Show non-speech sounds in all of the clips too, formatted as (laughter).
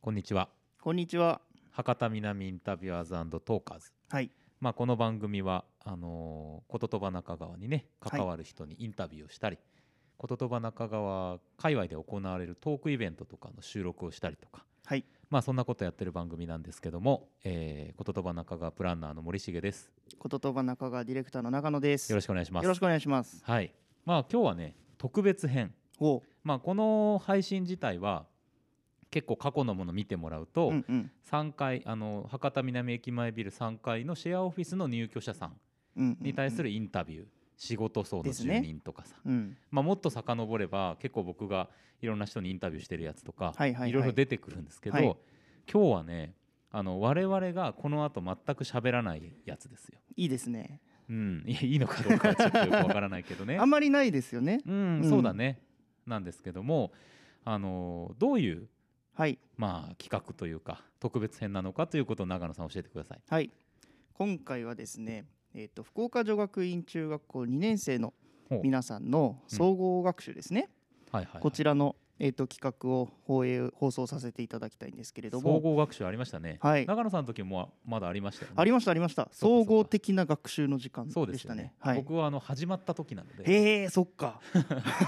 こんにちはこんにちは。博多南インタビュアーズトーカーズはい。まあこの番組はあのー、こととば中川にね関わる人にインタビューをしたり、こととば中川界隈で行われるトークイベントとかの収録をしたりとかはい。まあそんなことやってる番組なんですけども、えー、こととば中川プランナーの森重ですこととば中川ディレクターの長野です。よろしくお願いしますよろしくお願いします。はいまあ今日はね特別編おう。まあこの配信自体は結構過去のもの見てもらうと、うんうん。3階あの博多南駅前ビル3階のシェアオフィスの入居者さんうんうんうんに対するインタビュー、仕事層の住人とかさ、うん。まあ、もっと遡れば結構僕がいろんな人にインタビューしてるやつとか、はいはいはいろいろ出てくるんですけど、はい今日はねあの我々がこの後全く喋らないやつですよ。いいですね。うん、いやいいのかどうかはちょっとよくわからないけどね (laughs) あ。んまりないですよね。うん、うんそうだね。なんですけども、あのどういうはい。まあ企画というか特別編なのかということを長野さん教えてください。はい。今回はですね、えっ、と福岡女学院中学校2年生の皆さんの総合学習ですね。はいはいはい、こちらのえっ、と企画を放映放送させていただきたいんですけれど総も。合学習ありましたね。はい。長野さんの時もまだありましたよね。ありましたありました。総合的な学習の時間そうででしたねね。。はい。僕はあの始まった時なので、へえ、そっか。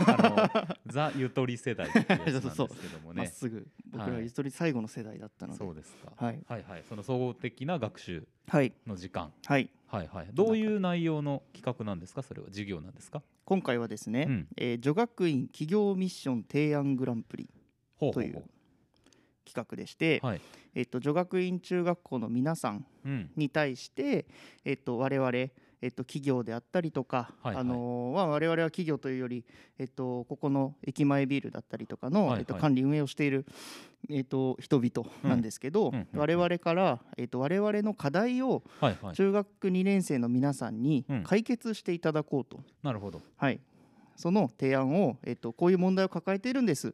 あのザゆとり世代なんですけども (laughs) まっね。すぐ僕はいらゆとり最後の世代だったので。そうですか。はいはいはい。その総合的な学習はいの時間。はい。はいはい。どういう内容の企画なんですか？それは授業なんですか？今回はですね、うんえー女学院企業ミッション提案グランプリという企画でして、う。はい。えっと女学院中学校の皆さんうん。に対して、えっと我々えっと企業であったりとか、はいはいあのーまあ我々は企業というより、えっとここの駅前ビルだったりとかの、はいはいえっと管理運営をしているえっと人々なんですけど、うんうんうん我々からえっと我々の課題を。中学2年生の皆さんにうん解決していただこうと。なるほど。はい、その提案を、えっと、こういう問題を抱えているんですっ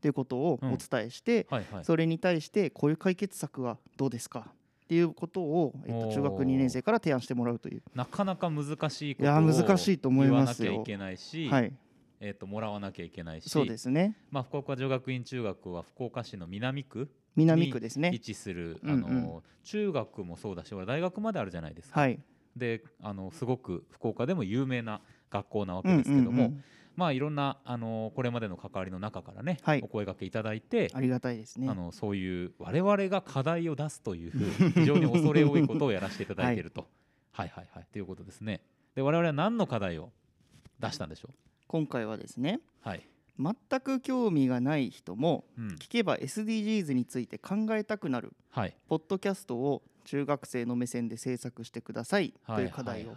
ていうことをうんお伝えして。それに対してこういう解決策はどうですかっていうことを、えっと、中学2年生から提案してもらうという、なかなか難しいことを難しいと思いますよ。言わなきゃいけないし、はい、えっ、ともらわなきゃいけないし、そうですね。まあ福岡女学院中学は福岡市の南区南区です位ね置する、うんうん。あの中学もそうだし、俺大学まであるじゃないですか。はい。で、あのすごく福岡でも有名な学校なわけですけども、うんうんうんまあいろんなあのこれまでの関わりの中からね、はいお声掛けいただいて。ありがたいですねあのそういう我々が課題を出すという非常に恐れ多いことをやらせていただいていると、はい、はいはいということですね。で我々は何の課題を出したんでしょ今回はですねう。はい。全く興味がない人もうん。聞けば SDGs について考えたくなるはい。ポッドキャストを中学生の目線で制作してくださいとはいいう課題を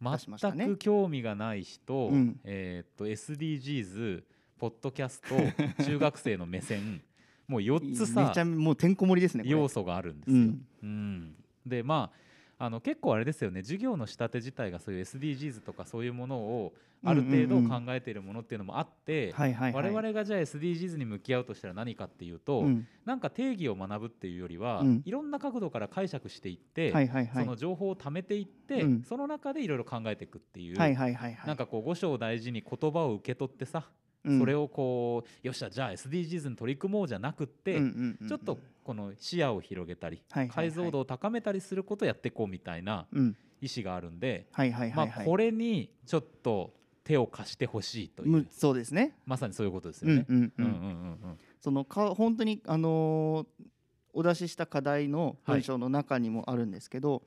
全く興味がない人、うん。えーっと SDGs ポッドキャスト (laughs) 中学生の目線もう4つさめちゃもうてんこ盛りですね要素があるんですよ。うん。うん。でまああの結構あれですよね。授業の仕立て自体がそういう SDGs とかそういうものをある程度考えているものっていうのもあって、我々がじゃあ SDGs に向き合うとしたら何かっていうと、うん。なんか定義を学ぶっていうよりは、うん。いろんな角度から解釈していって、その情報を貯めていって、うん。その中でいろいろ考えていくっていう、はなんかこう五章大事に言葉を受け取ってさ、うんそれをこうよっしゃじゃあ SDGs に取り組もうじゃなくって、ちょっとこの視野を広げたり、はいはいはい。解像度を高めたりすることをやっていこうみたいなうん。意思があるんで、はいはいはいはい。まあこれにちょっと手を貸してほしいという、むそうですね。まさにそういうことですよね。そのか本当にあのーお出しした課題の文章の中にもあるんですけど、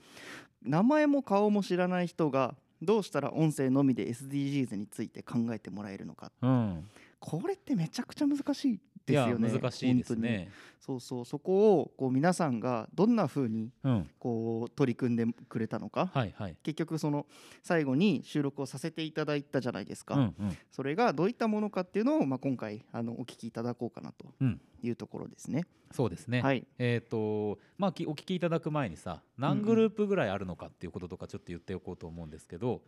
名前も顔も知らない人がどうしたら音声のみで SDGs について考えてもらえるのか。うん。これってめちゃくちゃ難しいですよね難しいですね。そうそうそこをこう皆さんがどんな風にうん、こう取り組んでくれたのかはいはい。結局その最後に収録をさせていただいたじゃないですか、うんうんそれがどういったものかっていうのを、まあ、今回あのお聞きいただこうかなとうんいうところですね。そうですね。はい、えっ、とまあきお聞きいただく前にさ何グループぐらいあるのかっていうこととかちょっと言っておこうと思うんですけど、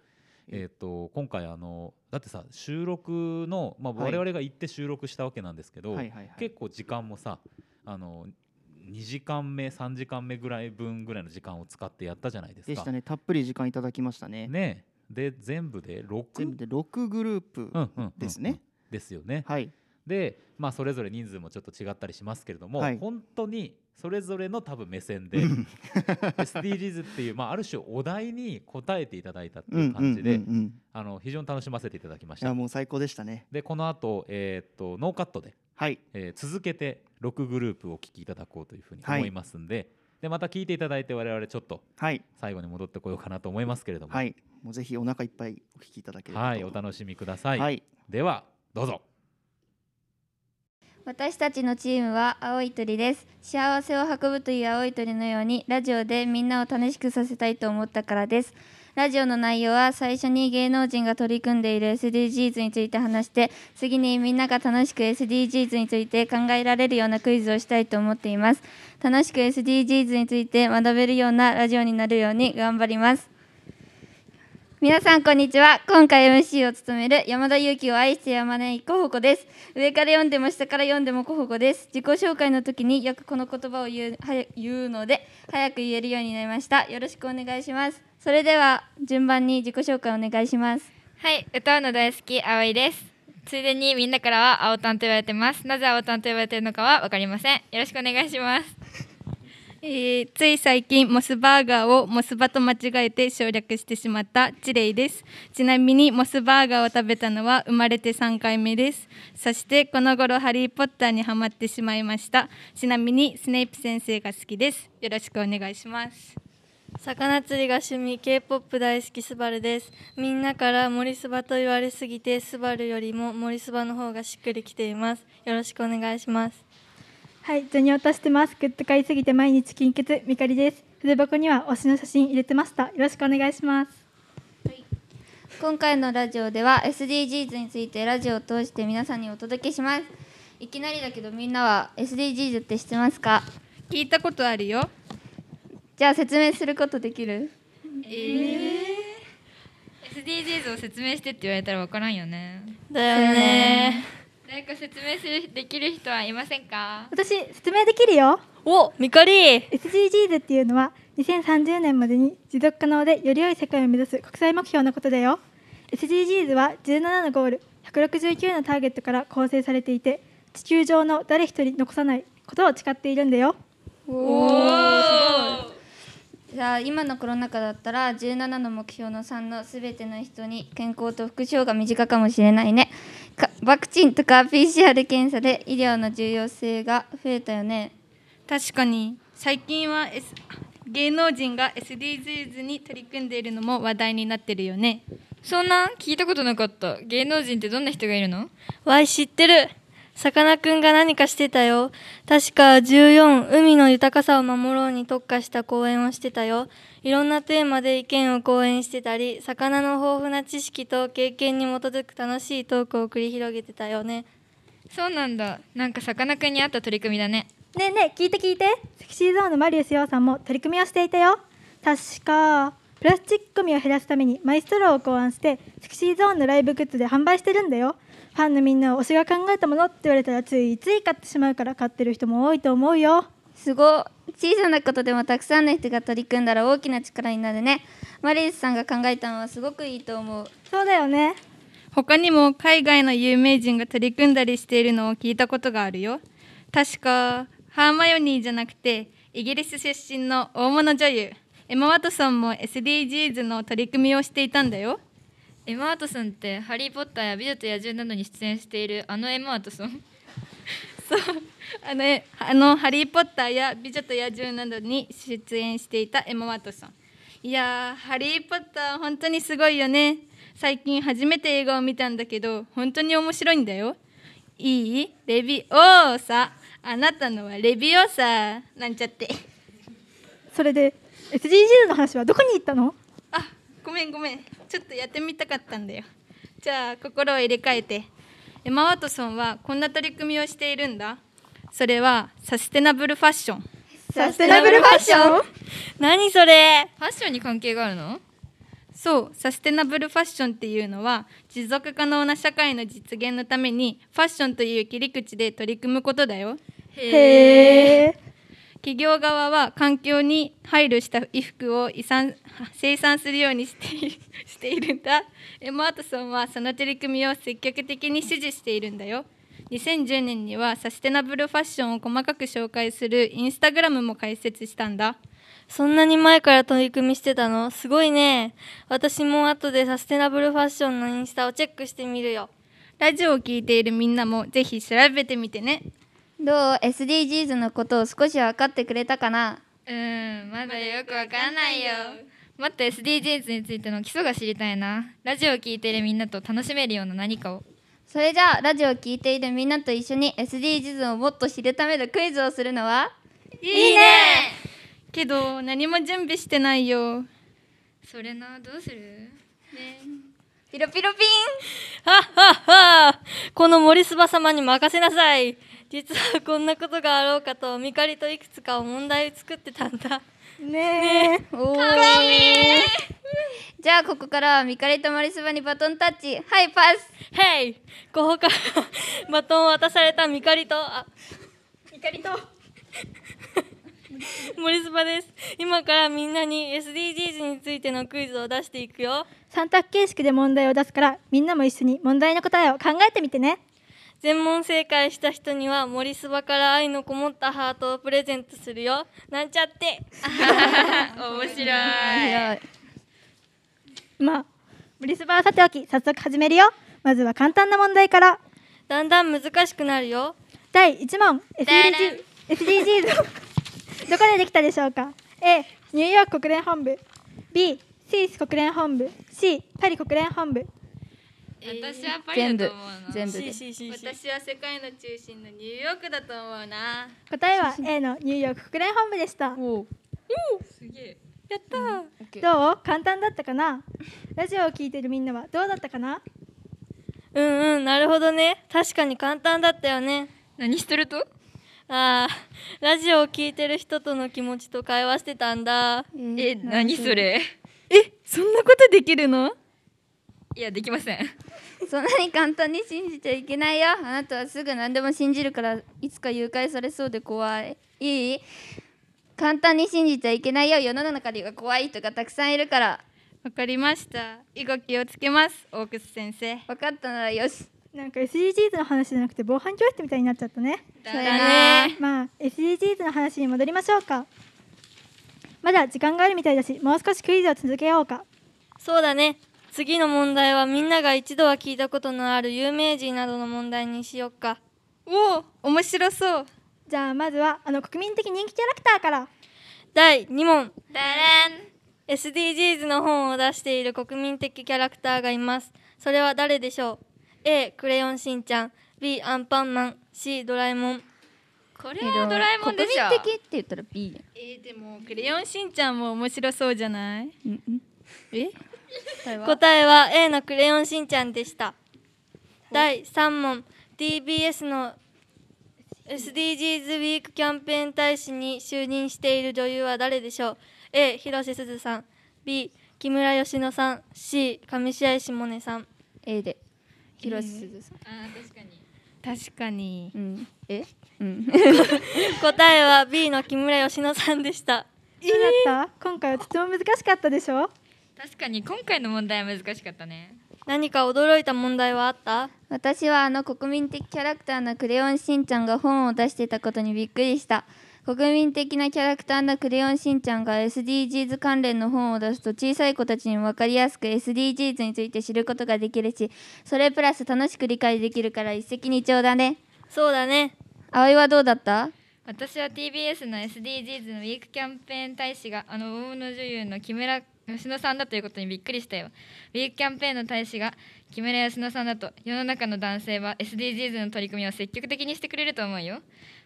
えっ、と今回あのだってさ収録のまあはい我々が行って収録したわけなんですけど、はいはいはい結構時間もさあの2時間目3時間目ぐらい分ぐらいの時間を使ってやったじゃないですか。でしたねたっぷり時間いただきましたね。ねで全部で6全部で6グループうんうんうんうんですね。ですよね。はい、で、まあ、それぞれ人数もちょっと違ったりしますけれども、はい本当にそれぞれの多分目線で SDGs っていう、まあ、ある種お題に答えていただいたっていう感じで、うんうんうんうん。あの非常に楽しませていただきましいやた。もう最高でしたね。でこの後、えーっとノーカットで、はい。えー続けて6グループをお聞きいただこうというふうにはい。思いますんで,、でまた聞いていただいて我々ちょっとはい。最後に戻ってこようかなと思いますけれども、はい。もうぜひお腹いっぱいお聞きいただければと。はいお楽しみください。はい。ではどうぞ。私たちのチームは青い鳥です。幸せを運ぶという青い鳥のようにラジオでみんなを楽しくさせたいと思ったからです。ラジオの内容は最初に芸能人が取り組んでいる SDGs について話して次にみんなが楽しく SDGs について考えられるようなクイズをしたいと思っています。楽しく SDGs について学べるようなラジオになるように頑張ります。皆さんこんにちは今回 MC を務める山田裕貴を愛してやまないコホコです上から読んでも下から読んでもコホコです自己紹介の時によくこの言葉を言う言うので早く言えるようになりましたよろしくお願いしますそれでは順番に自己紹介お願いしますはい、歌うの大好き葵です。ついでにみんなからは青タンと言われてます。なぜ青タンと言われてるのかはわかりません。よろしくお願いします。えーつい最近モスバーガーをモスバと間違えて省略してしまったチレイです。ちなみにモスバーガーを食べたのは生まれて3回目です。そしてこの頃ハリー・ポッターにハマってしまいました。ちなみにスネイプ先生が好きです。よろしくお願いします。魚釣りが趣味 K-POP 大好きスバルです。みんなから森スバと言われすぎてスバルよりも森スバの方がしっくりきています。よろしくお願いします。はい、ジョニオタしてます。グッと買いすぎて毎日金欠みかりです。筆箱には推しの写真入れてました。よろしくお願いします。今回のラジオでは SDGs についてラジオを通して皆さんにお届けしますいきなりだけどみんなは SDGs って知ってますか？聞いたことあるよじゃあ説明することできる？SDGs を説明してって言われたらわからんよねだよね誰か説明するできる人はいませんか？私、説明できるよ。おミカリ SDGs っていうのは2030年までに持続可能でより良い世界を目指す国際目標のことだよ。SDGs は17のゴール、169のターゲットから構成されていて、地球上の誰一人残さないことを誓っているんだよ。じゃあ今のコロナ禍だったら17の目標の3のすべての人に健康と福祉が身近かもしれないねかワクチンとか PCR 検査で医療の重要性が増えたよね。確かに。最近は、S、芸能人が SDGs に取り組んでいるのも話題になってるよね。そんなん聞いたことなかった。芸能人ってどんな人がいるの？わい知ってる。さかなクンが何かしてたよ。確か14海の豊かさを守ろうに特化した講演をしてたよいろんなテーマで意見を講演してたり魚の豊富な知識と経験に基づく楽しいトークを繰り広げてたよね。そうなんだ。なんかさかなクンに合った取り組みだね。ねえねえ聞いて聞いて。セクシーゾーンのマリウス・ヨウさんも取り組みをしていたよ。確かプラスチックゴミを減らすためにマイストローを考案してセクシーゾーンのライブグッズで販売してるんだよ。ファンのみんなは推しが考えたものって言われたらついつい買ってしまうから買ってる人も多いと思うよ。すごい小さなことでもたくさんの人が取り組んだら大きな力になるね。マリウスさんが考えたのはすごくいいと思う。そうだよね。他にも海外の有名人が取り組んだりしているのを聞いたことがあるよ。確かハーマヨニーじゃなくてイギリス出身の大物女優。エマ・ワトソンも SDGs の取り組みをしていたんだよ。エマ・ワトソンって「ハリー・ポッター」や「美女と野獣」などに出演しているあのエマ・ワトソン。(laughs) そうあのえあの「ハリー・ポッター」や「美女と野獣」などに出演していたエマ・ワトソン。いやー「ハリー・ポッター」本当にすごいよね。最近初めて映画を見たんだけど本当に面白いんだよ。いい？レビオーサ。あなたのはレビオーサ。なんちゃって。それで SDGs の話はどこに行ったの？あごめんごめん。ちょっとやってみたかったんだよ。じゃあ心を入れ替えて。エマ・ワトソンはこんな取り組みをしているんだそれはサステナブルファッション。サステナブルファッション？何それ？ファッションに関係があるの？そうサステナブルファッションっていうのは持続可能な社会の実現のためにファッションという切り口で取り組むことだよ。へえ企業側は環境に配慮した衣服を遺産生産するようにしている (laughs) しているんだ。エマ・ワトソンはその取り組みを積極的に支持しているんだよ2010年にはサステナブルファッションを細かく紹介するインスタグラムも開設したんだ。そんなに前から取り組みしてたの？すごいね。私も後でサステナブルファッションのインスタをチェックしてみるよ。ラジオを聞いているみんなもぜひ調べてみてね。どう？SDGs のことを少し分かってくれたかな？うーんまだよくわかんないよ。もっと SDGs についての基礎が知りたいな。ラジオを聞いているみんなと楽しめるような何かをそれじゃあラジオを聞いているみんなと一緒に SDGs をもっと知るためのクイズをするのは？いいね！けど何も準備してないよ。それなどうする？ピロピロピはっはっはこの森スバ様に任せなさい。実はこんなことがあろうかとミカリといくつかを問題を作ってたんだねえ。ンおー。じゃあここからはミカリとマリスバにバトンタッチ。はいパス。ヘイここからバトンを渡されたミカリとあミカリと。(laughs) 森スバです。今からみんなに SDGs についてのクイズを出していくよ。三択形式で問題を出すからみんなも一緒に問題の答えを考えてみてね全問正解した人には森スバから愛のこもったハートをプレゼントするよ。なんちゃって。(laughs) 面白い。まあブリスバはさておき早速始めるよ。まずは簡単な問題から。だんだん難しくなるよ。第1問 SDG SDGs (laughs) どこでできたでしょうか？A ニューヨーク国連本部。B スイス国連本部。C パリ国連本部私はパリ全部だと思うな全部で。C C C C 私は世界の中心のニューヨークだと思うな。答えは A のニューヨーク国連本部でした。おすげえ。やったー。どう？簡単だったかな？ラジオを聞いてるみんなはどうだったかな？うんうんなるほどね。確かに簡単だったよね。何してると？あーラジオを聞いてる人との気持ちと会話してたんだ。え何それ？えそんなことできるの？いやできません (laughs) そんなに簡単に信じちゃいけないよ。あなたはすぐ何でも信じるからいつか誘拐されそうで怖い。いい。簡単に信じちゃいけないよ。世の中には怖い人がたくさんいるから。わかりました。以後気をつけます。大楠先生。分かったならよしなんか SDGs の話じゃなくて防犯教室みたいになっちゃったね。そうやだなねまあ SDGs の話に戻りましょうか。まだ時間があるみたいだしもう少しクイズを続けようか。そうだね次の問題はみんなが一度は聞いたことのある有名人などの問題にしよっか。おお面白そう。じゃあまずはあの国民的人気キャラクターから。第2問。ダラン。SDGs の本を出している国民的キャラクターがいます。それは誰でしょう？A クレヨンしんちゃん。B アンパンマン。C ドラえもん。これはドラえもんでしょ。国民的って言ったら B ねえー、でもクレヨンしんちゃんも面白そうじゃない？うんうん。え？答えは？A のクレヨンしんちゃんでした。第3問。TBS の SDGs ウィークキャンペーン大使に就任している女優は誰でしょう？A 広瀬すずさん。B 木村佳乃さん。C 上白石萌音さん。A で。広瀬すずさん、あー確かに。確かに。うん。え？うん。(laughs) 答えは B の木村佳乃さんでした。どうだった、今回はとても難しかったでしょ？確かに今回の問題は難しかったね。何か驚いた問題はあった？私はあの国民的キャラクターのクレヨンしんちゃんが本を出してたことにびっくりした。国民的なキャラクターのクレヨンしんちゃんが SDGs 関連の本を出すと小さい子たちに分かりやすく SDGs について知ることができるしそれプラス楽しく理解できるから一石二鳥だね。そうだね。葵はどうだった？私は TBS の SDGs のウィークキャンペーン大使があの大物女優の木村佳乃さんだということにびっくりしたよ。ウィークキャンペーンの大使が木村佳乃さんだと世の中の男性は SDGs の取り組みを積極的にしてくれると思うよ。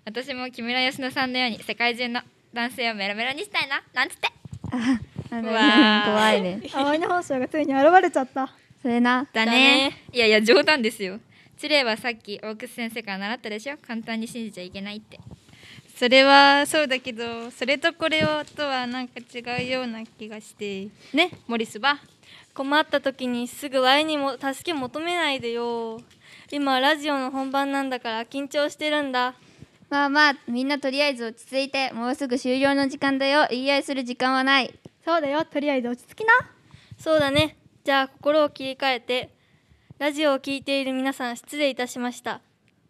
私も木村佳乃さんのように世界中の男性をメロメロにしたいな。なんつって。あの怖いね。葵の本性がついに現れちゃった。それな。だね。いやいや冗談ですよ。チレイはさっき大楠先生から習ったでしょ。簡単に信じちゃいけないってそれはそうだけどそれとこれをとはなんか違うような気がしてねモリスバ困った時にすぐ Y にも助け求めないでよ。今ラジオの本番なんだから緊張してるんだ。まあまあみんなとりあえず落ち着いてもうすぐ終了の時間だよ。言い合いする時間はない。そうだよ。とりあえず落ち着きな。そうだね。じゃあ心を切り替えてラジオを聞いている皆さん失礼いたしました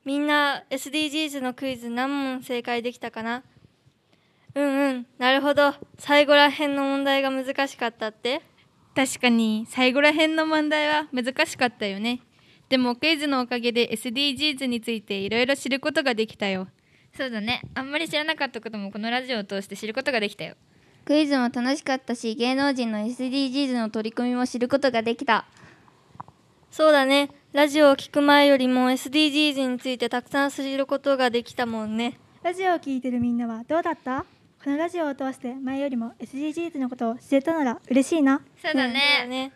みんな SDGs のクイズ何問正解できたかな？うんうんなるほど。最後らへんの問題が難しかったって？確かに最後らへんの問題は難しかったよね。でもクイズのおかげで SDGs についていろいろ知ることができたよ。そうだね。あんまり知らなかったこともこのラジオを通して知ることができたよ。クイズも楽しかったし芸能人の SDGs の取り組みも知ることができたそうだね。ラジオを聞く前よりも SDGs についてたくさん知ることができたもんね。ラジオを聞いてるみんなはどうだった？このラジオを通して前よりも SDGs のことを知れたなら嬉しいな。そうだそうだね。ね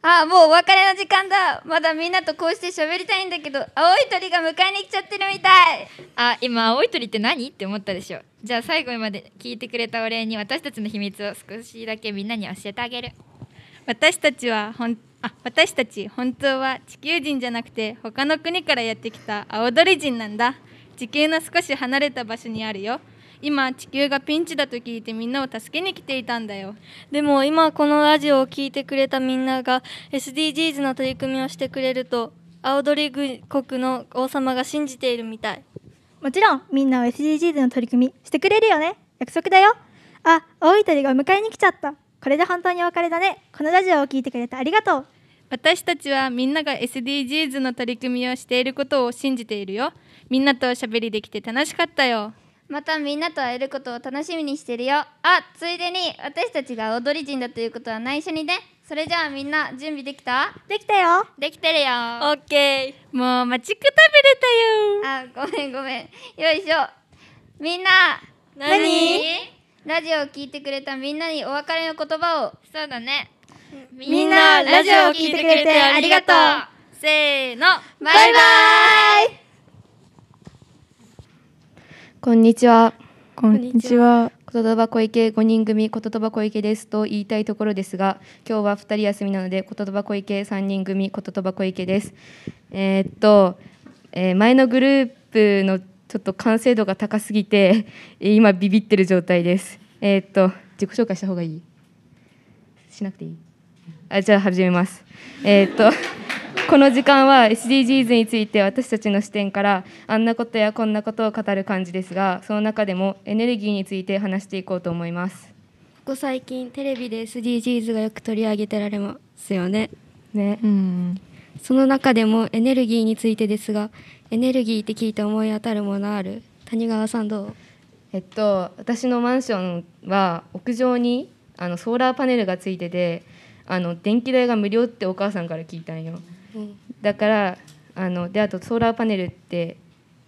あもうお別れの時間だ。まだみんなとこうして喋りたいんだけど青い鳥が迎えに来ちゃってるみたい。あ今青い鳥って何？って思ったでしょ。じゃあ最後まで聞いてくれたお礼に私たちの秘密を少しだけみんなに教えてあげる私たちはほんあ私たち本当は地球人じゃなくて他の国からやってきた青鳥人なんだ。地球の少し離れた場所にあるよ。今地球がピンチだと聞いてみんなを助けに来ていたんだよ。でも今このラジオを聞いてくれたみんなが SDGs の取り組みをしてくれると青鳥国の王様が信じているみたい。もちろんみんなは SDGs の取り組みしてくれるよね。約束だよ。あ青い鳥が迎えに来ちゃったこれで本当にお別れだね。このラジオを聞いてくれてありがとう。私たちはみんなが SDGs の取り組みをしていることを信じているよ。みんなとおしゃべりできて楽しかったよ。またみんなと会えることを楽しみにしてるよ。あついでに私たちが踊り人だということは内緒にね。それじゃあみんな準備できた？できたよ。できてるよ。オッケー。もう待ちくたべれたよ。あごめんごめん。よいしょ。みんな何？ラジオを聞いてくれたみんなにお別れの言葉を。そうだね。みんなラジオを聞いてくれてありがとう。せーの。バイバイ。こんにちは。こんにちは。言葉小池5人組言葉小池ですと言いたいところですが、今日は2人休みなので言葉小池3人組言葉小池です。えーっと、えー前のグループのちょっと完成度が高すぎて、え (laughs) ー今ビビってる状態です。えーっと自己紹介した方がいい？しなくていい？あじゃあ始めます。えーっと。(laughs) この時間は SDGs について私たちの視点からあんなことやこんなことを語る感じですがその中でもエネルギーについて話していこうと思います。ここ最近テレビで SDGs がよく取り上げてられますよねね、その中でもエネルギーについてですがエネルギーって聞いて思い当たるものある？谷川さんどう？えっと私のマンションは屋上にあのソーラーパネルがついててあの電気代が無料ってお母さんから聞いたんよ。うん。だからあのであとソーラーパネルって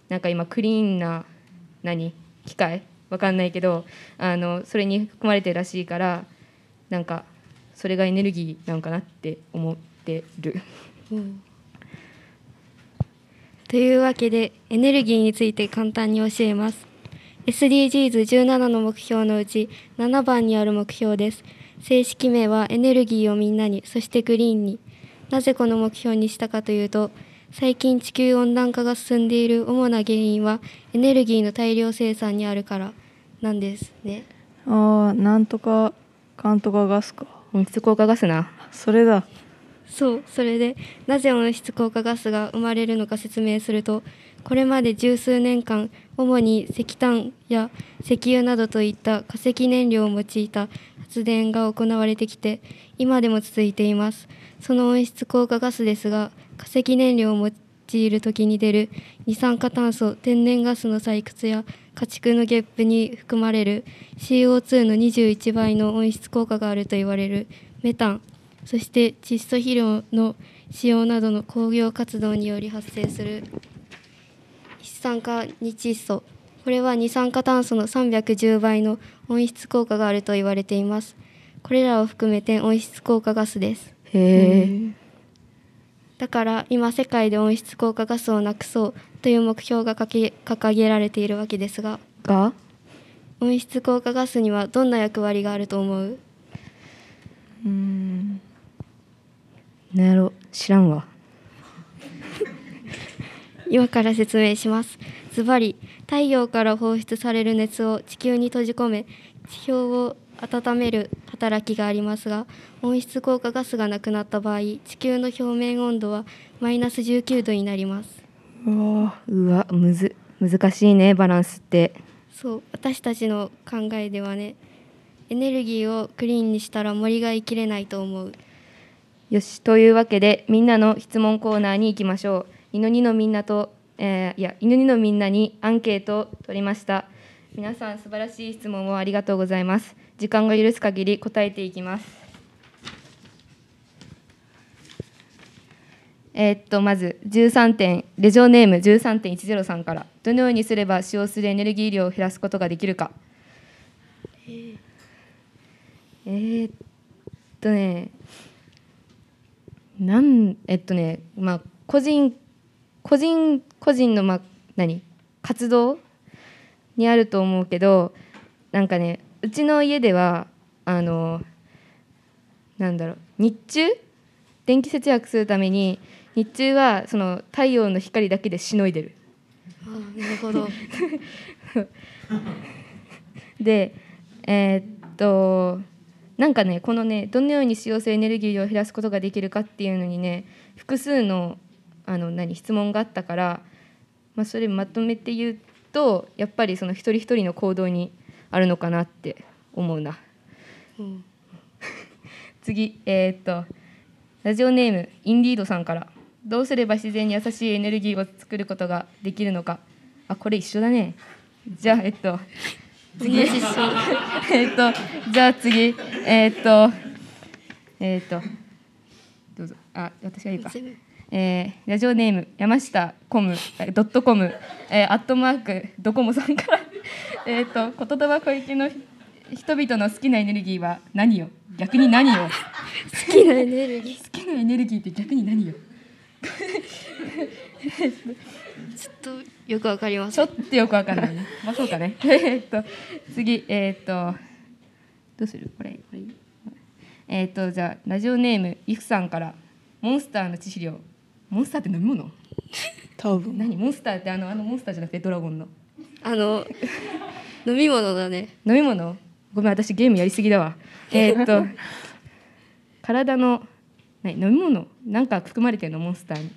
なんか今クリーンな何？機械？わかんないけどあのそれに含まれてるらしいからなんかそれがエネルギーなんかなって思ってる。というわけでエネルギーについて簡単に教えます。SDGs17 の目標のうち7番にある目標です。正式名はエネルギーをみんなにそしてグリーンに。なぜこの目標にしたかというと最近地球温暖化が進んでいる主な原因はエネルギーの大量生産にあるからなんですね。ああなんとかかんとかガスか。温室効果ガスな。それだ。そうそれでなぜ温室効果ガスが生まれるのか説明するとこれまで十数年間主に石炭や石油などといった化石燃料を用いた発電が行われてきて今でも続いています。その温室効果ガスですが化石燃料を用いる時に出る二酸化炭素天然ガスの採掘や家畜のゲップに含まれる CO2 の21倍の温室効果があると言われるメタン。そして窒素肥料の使用などの工業活動により発生する一酸化二窒素。これは二酸化炭素の310倍の温室効果があると言われています。これらを含めて温室効果ガスです。へえ。だから今世界で温室効果ガスをなくそうという目標が掲げられているわけですがが？温室効果ガスにはどんな役割があると思う？うんなんやろ知らんわ。(laughs) 今から説明します。ズバリ太陽から放出される熱を地球に閉じ込め地表を温める働きがありますが温室効果ガスがなくなった場合地球の表面温度はマイナス19度になります。うわうわむず難しいねバランスって。そう私たちの考えではねエネルギーをクリーンにしたら森が生きれないと思うよしというわけでみんなの質問コーナーに行きましょう。犬にのみんなと、えーいや犬にのみんなにアンケートを取りました。皆さん素晴らしい質問をありがとうございます。時間が許す限り答えていきます。えーっとまず13点レジオネーム13.103さんから。どのようにすれば使用するエネルギー量を減らすことができるか。えーっとねなんえっとねまあ個人個人個人のまあ何？活動？にあると思うけどなんかねうちの家ではあのなんだろう日中？電気節約するために日中はその太陽の光だけでしのいでる。あーなるほど。(laughs) でえーっとなんかねこのねどのように使用するエネルギーを減らすことができるかっていうのにね複数のあの何質問があったから、まあ、それまとめて言うとやっぱりその一人一人の行動にあるのかなって思うな。うん。(laughs) 次えーっとラジオネームインディードさんから。どうすれば自然に優しいエネルギーを作ることができるのか。あこれ一緒だね。じゃあえっと次。(laughs) えっとじゃあ次。えっとえっとどうぞ。あ私がいいか。えーラジオネーム山下コムえドットコム、えーアットマークドコモさんから。(laughs) えっと言葉小池の人々の好きなエネルギーは何よ？逆に何よ？好きなエネルギー。好きなエネルギーって逆に何よ？(laughs) ちょっとよくわかりまちすょっとよくわかんないね。(laughs) まあそうかね。(laughs) えっと次えっとどうする？これこれ。えっとじゃあラジオネームイフさんからモンスターの致死量。モンスターって飲み物多分。何？モンスターってあのあのモンスターじゃなくてドラゴンの？あの飲み物だね。飲み物？ごめん私ゲームやりすぎだわ。(laughs) えーっと体の何？飲み物？なんか含まれてるの？モンスターに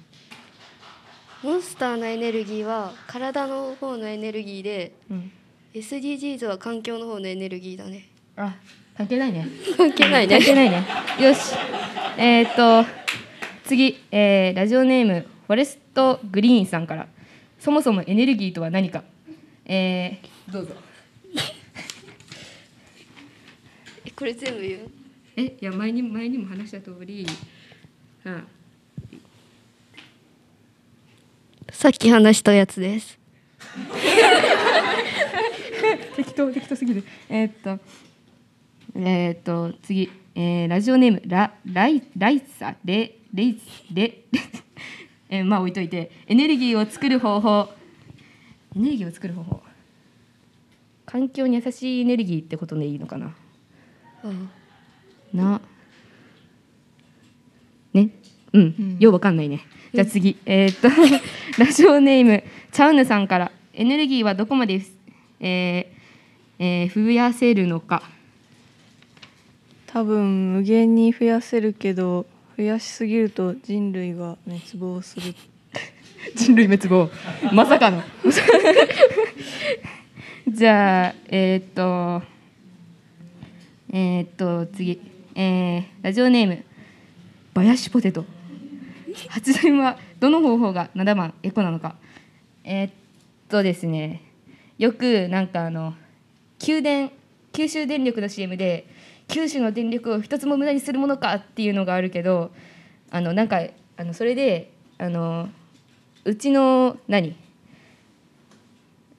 モンスターのエネルギーは体の方のエネルギーで、うん。SDGs は環境の方のエネルギーだね。あ関係ないね。関係ないね。関係ないね。よし。えーっと次、えーラジオネームフォレストグリーンさんから。そもそもエネルギーとは何か。えーどうぞ。(laughs) えこれ全部言う？えいや前に前にも話した通りうんさっき話したやつです。(laughs) 適当適当すぎる。えーっとえーっと次、えーラジオネームラライライサレレイレ (laughs) えーまあ置いといてエネルギーを作る方法。エネルギーを作る方法。環境に優しいエネルギーってことでいいのかな？うん。な。ね。うん、ようわかんないねじゃあ次、えーっと (laughs) ラジオネームチャウヌさんから。エネルギーはどこまで、えーえー増やせるのか？多分無限に増やせるけど増やしすぎると人類が滅亡する。(laughs) 人類滅亡？まさかの。(laughs) じゃあえーっとえーっと次、えーラジオネームバヤシポテト発電はどの方法が7番エコなのか。えーっとですね。よくなんかあの給電九州電力の CM で九州の電力を一つも無駄にするものかっていうのがあるけどあのなんかあのそれであのうちの何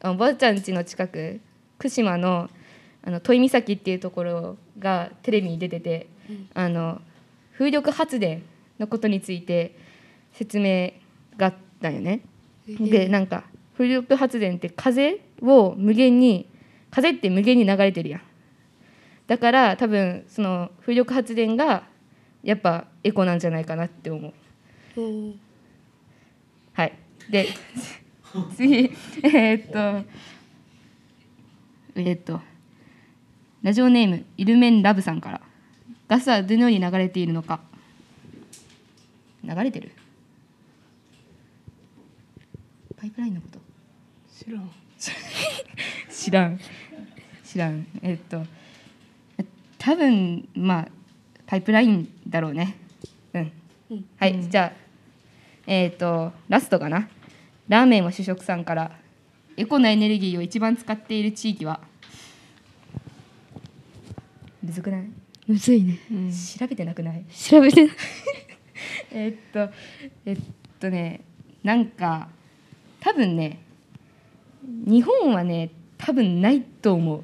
あおばあちゃん家の近く福島のあの土井岬っていうところがテレビに出てて、あの風力発電のことについて説明があったよね。でなんか風力発電って風を無限に風って無限に流れてるやん。だから多分その風力発電がやっぱエコなんじゃないかなって思う。うんはい。で、(laughs) 次、えーっと、えーっと、ラジオネーム、イルメンラブさんから、ガスはどのように流れているのか。流れてる？パイプラインのこと。知らん。(laughs) 知らん。知らん。えっと多分まあパイプラインだろうね。うん、はい、じゃあえっ、とラストかな。ラーメンを主食さんから。エコなエネルギーを一番使っている地域は？むずくない？むずいね。調べてなくない？調べてない。(laughs) えっとえっとねなんか多分ね日本はね多分ないと思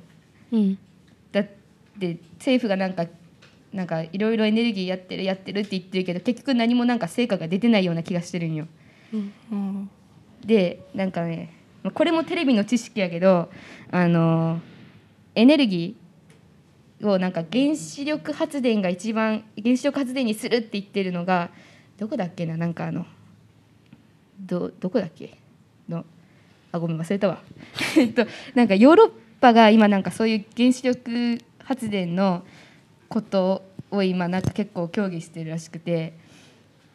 う。うん。だって政府がなんかなんかいろいろエネルギーやってるやってるって言ってるけど結局何もなんか成果が出てないような気がしてるんよ。うん。でなんかねまあこれもテレビの知識やけどあのエネルギーをなんか原子力発電が一番原子力発電にするって言ってるのがどこだっけななんかあのどどこだっけ？のあごめん忘れたわ。(laughs) えっとなんかヨーロッパが今なんかそういう原子力発電のことを今なんか結構協議してるらしくて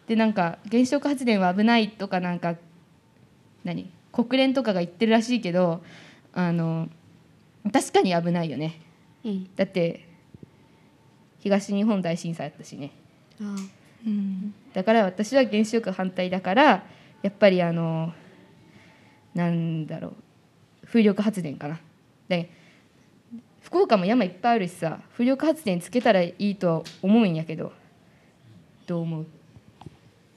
でなんか原子力発電は危ないとかなんか何？国連とかが言ってるらしいけどあの確かに危ないよね。うん。だって東日本大震災あったしね。あ。うん。だから私は原子力反対だからやっぱりあのなんだろう。風力発電かな。で福岡も山いっぱいあるしさ風力発電つけたらいいとは思うんやけどどう思う？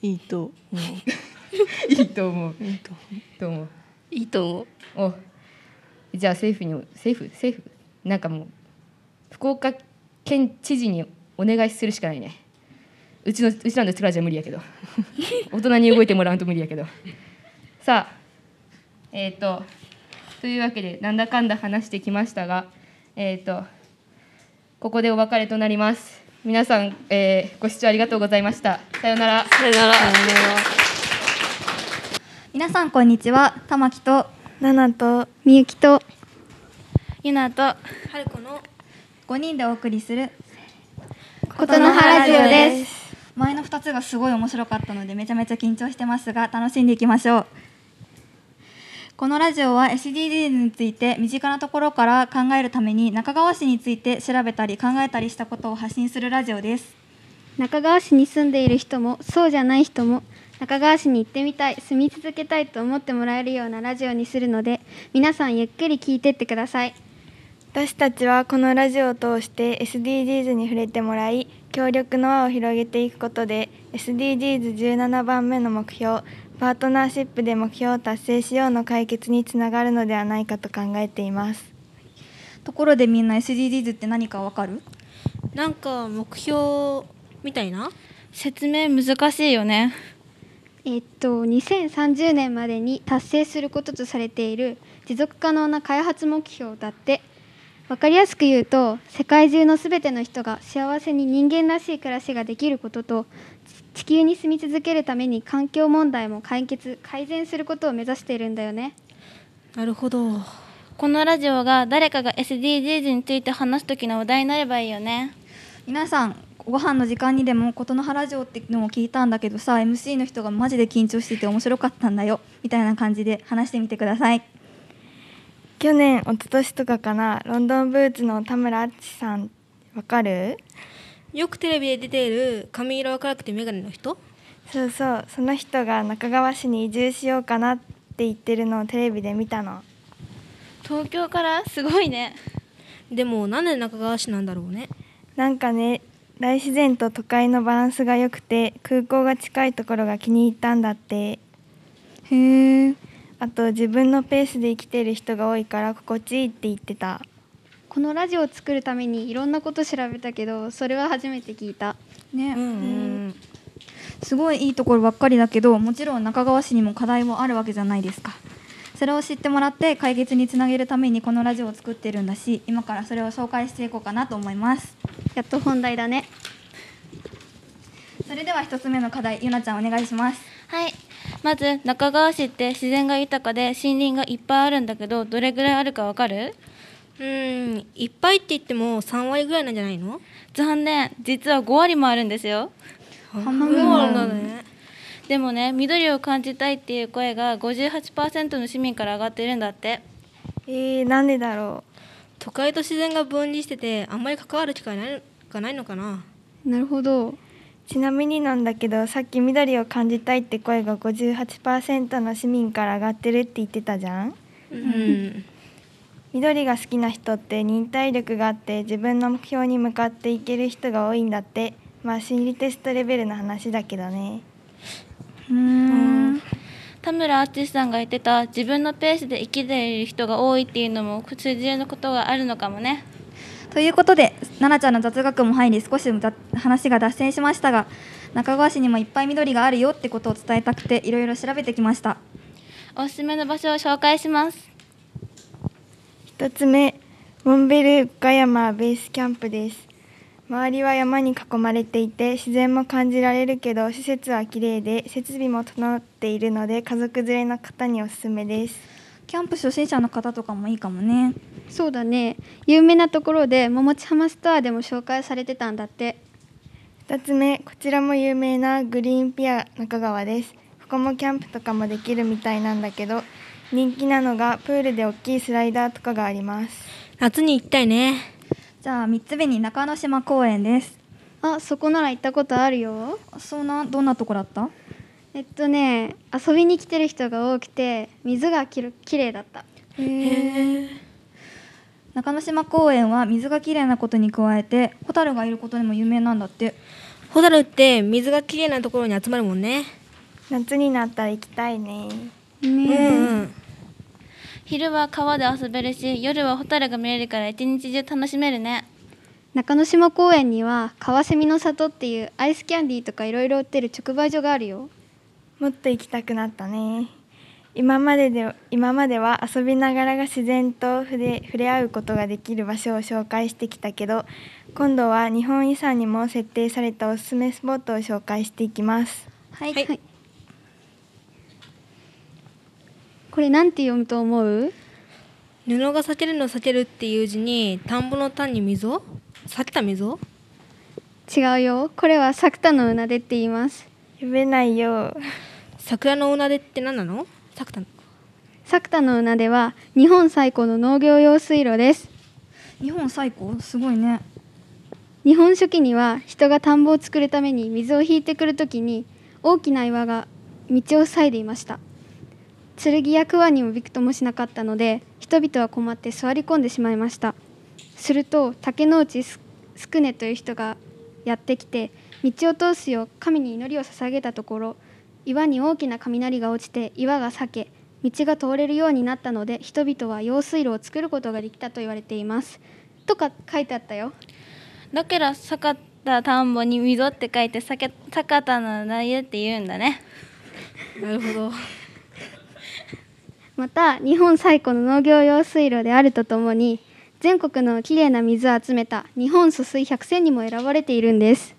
いいと思いいと思う。う (laughs) いいと思う？いいと思う。おじゃあ政府に政府？政府？なんかもう福岡県知事にお願いするしかないね。うちのうちらの力じゃ無理やけど。(laughs) 大人に動いてもらわんと無理やけど。さあえっ、とというわけでなんだかんだ話してきましたがえっ、とここでお別れとなります。皆さん、えーご視聴ありがとうございました。さようなら。さよなら。皆さんこんにちは。玉木と。ナナと。みゆきと。ゆなと。はるこの。5人でお送りする。琴の葉ラジオです。前の2つがすごい面白かったのでめちゃめちゃ緊張してますが楽しんでいきましょうこのラジオは SDGs について身近なところから考えるために中川市について調べたり考えたりしたことを発信するラジオです。中川市に住んでいる人もそうじゃない人も中川市に行ってみたい住み続けたいと思ってもらえるようなラジオにするので皆さんゆっくり聞いてってください。私たちはこのラジオを通して SDGs に触れてもらい協力の輪を広げていくことで SDGs17 番目の目標パートナーシップで目標を達成しようの解決につながるのではないかと考えています。ところでみんな SDGs って何かわかる？なんか目標みたいな？説明難しいよね。えっと2030年までに達成することとされている持続可能な開発目標だって。分かりやすく言うと世界中のすべての人が幸せに人間らしい暮らしができることと地球に住み続けるために環境問題も解決改善することを目指しているんだよね。なるほど。このラジオが誰かが SDGs について話す時の話題になればいいよね。皆さんご飯の時間にでも琴の葉ラジオってのを聞いたんだけどさ MC の人がマジで緊張してて面白かったんだよみたいな感じで話してみてください。去年一昨年とかかなロンドンブーツの田村敦さん。わかる？よくテレビで出ている髪色赤くて眼鏡の人？そうそうその人が中川市に移住しようかなって言ってるのをテレビで見たの。東京から？すごいね。でもなんで中川市なんだろうね。なんかね大自然と都会のバランスが良くて空港が近いところが気に入ったんだって。へえあと自分のペースで生きてる人が多いから心地いいって言ってたこのラジオを作るためにいろんなこと調べたけどそれは初めて聞いた。ね、うんうん。すごいいいところばっかりだけどもちろん中川市にも課題もあるわけじゃないですか。それを知ってもらって解決につなげるためにこのラジオを作ってるんだし今からそれを紹介していこうかなと思います。やっと本題だね。それでは一つ目の課題ゆなちゃんお願いします。はい。まず中川市って自然が豊かで森林がいっぱいあるんだけどどれぐらいあるかわかる？うーんいっぱいって言っても3割ぐらいなんじゃないの？残念。実は5割もあるんですよ。半そうなんだね。でもね緑を感じたいっていう声が58%の市民から上がってるんだって。えー、なんでだろう？都会と自然が分離しててあんまり関わる機会ないがないのかな？なるほど。ちなみになんだけどさっき緑を感じたいって声が58%の市民から上がってるって言ってたじゃん？うん緑が好きな人って忍耐力があって自分の目標に向かっていける人が多いんだって。まあ心理テストレベルの話だけどね。うん。田村淳さんが言ってた自分のペースで生きている人が多いっていうのも通じるのことがあるのかもね。ということで奈々ちゃんの雑学も入り少し雑話が脱線しましたが中川市にもいっぱい緑があるよってことを伝えたくていろいろ調べてきました。おすすめの場所を紹介します一つ目モンベル岡山ベースキャンプです。周りは山に囲まれていて自然も感じられるけど施設は綺麗で設備も整っているので家族連れの方におすすめです。キャンプ初心者の方とかもいいかもね。そうだね。有名なところで桃地浜ストアでも紹介されてたんだって。2つ目こちらも有名なグリーンピア中川です。ここもキャンプとかもできるみたいなんだけど人気なのがプールで大きいスライダーとかがあります。夏に行きたいね。じゃあ3つ目に中之島公園です。あそこなら行ったことあるよ。そうなどんなとこだった？えっとね遊びに来てる人が多くて水がきるきれいだった。へえ中之島公園は水がきれいなことに加えてホタルがいることでも有名なんだって。ホタルって水がきれいなところに集まるもんね。夏になったら行きたいねね。うんうん。昼は川で遊べるし夜はホタルが見れるから一日中楽しめるね。中之島公園にはカワセミの里っていうアイスキャンディーとかいろいろ売ってる直売所があるよ。もっと行きたくなったね。今までで今までは遊びながらが自然と触れ触れ合うことができる場所を紹介してきたけど今度は日本遺産にも設定されたおすすめスポットを紹介していきます。はい、はいこれなんて読むと思う？布が裂けるの裂けるっていう字に田んぼの田に溝？裂けた溝？違うよ。これは作田のうなでって言います。読めないよ。桜のうなでって何なの？作田の。作田のうなでは日本最古の農業用水路です。日本最古？すごいね。日本書紀には人が田んぼを作るために水を引いてくるときに大きな岩が道を塞いでいました剣や桑にもびくともしなかったので人々は困って座り込んでしまいました。すると竹之内すすくねという人がやってきて道を通すよう神に祈りを捧げたところ岩に大きな雷が落ちて岩が裂け道が通れるようになったので人々は用水路を作ることができたと言われています。とか書いてあったよ。だから坂田田んぼに溝って書いて坂坂田のなゆって言うんだね。なるほどまた日本最古の農業用水路であるとともに全国のきれいな水を集めた日本疎水百選にも選ばれているんです。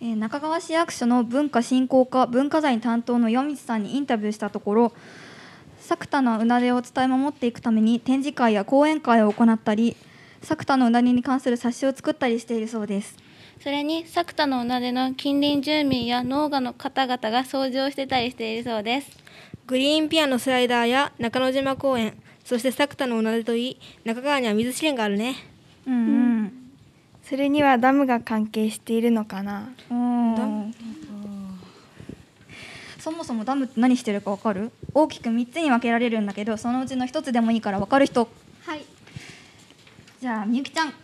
えー中川市役所の文化振興課文化財担当の岩道さんにインタビューしたところ作田のうなでを伝え守っていくために展示会や講演会を行ったり作田のうなでに関する冊子を作ったりしているそうです。それに作田のうなでの近隣住民や農家の方々が掃除をしてたりしているそうですグリーンピアのスライダーや中之島公園そして作田のうなでといい中川には水資源があるね。うんうん。それにはダムが関係しているのかな。うん。そもそもダムって何してるかわかる？大きく3つに分けられるんだけどそのうちの1つでもいいから分かる人。はい。じゃあみゆきちゃん。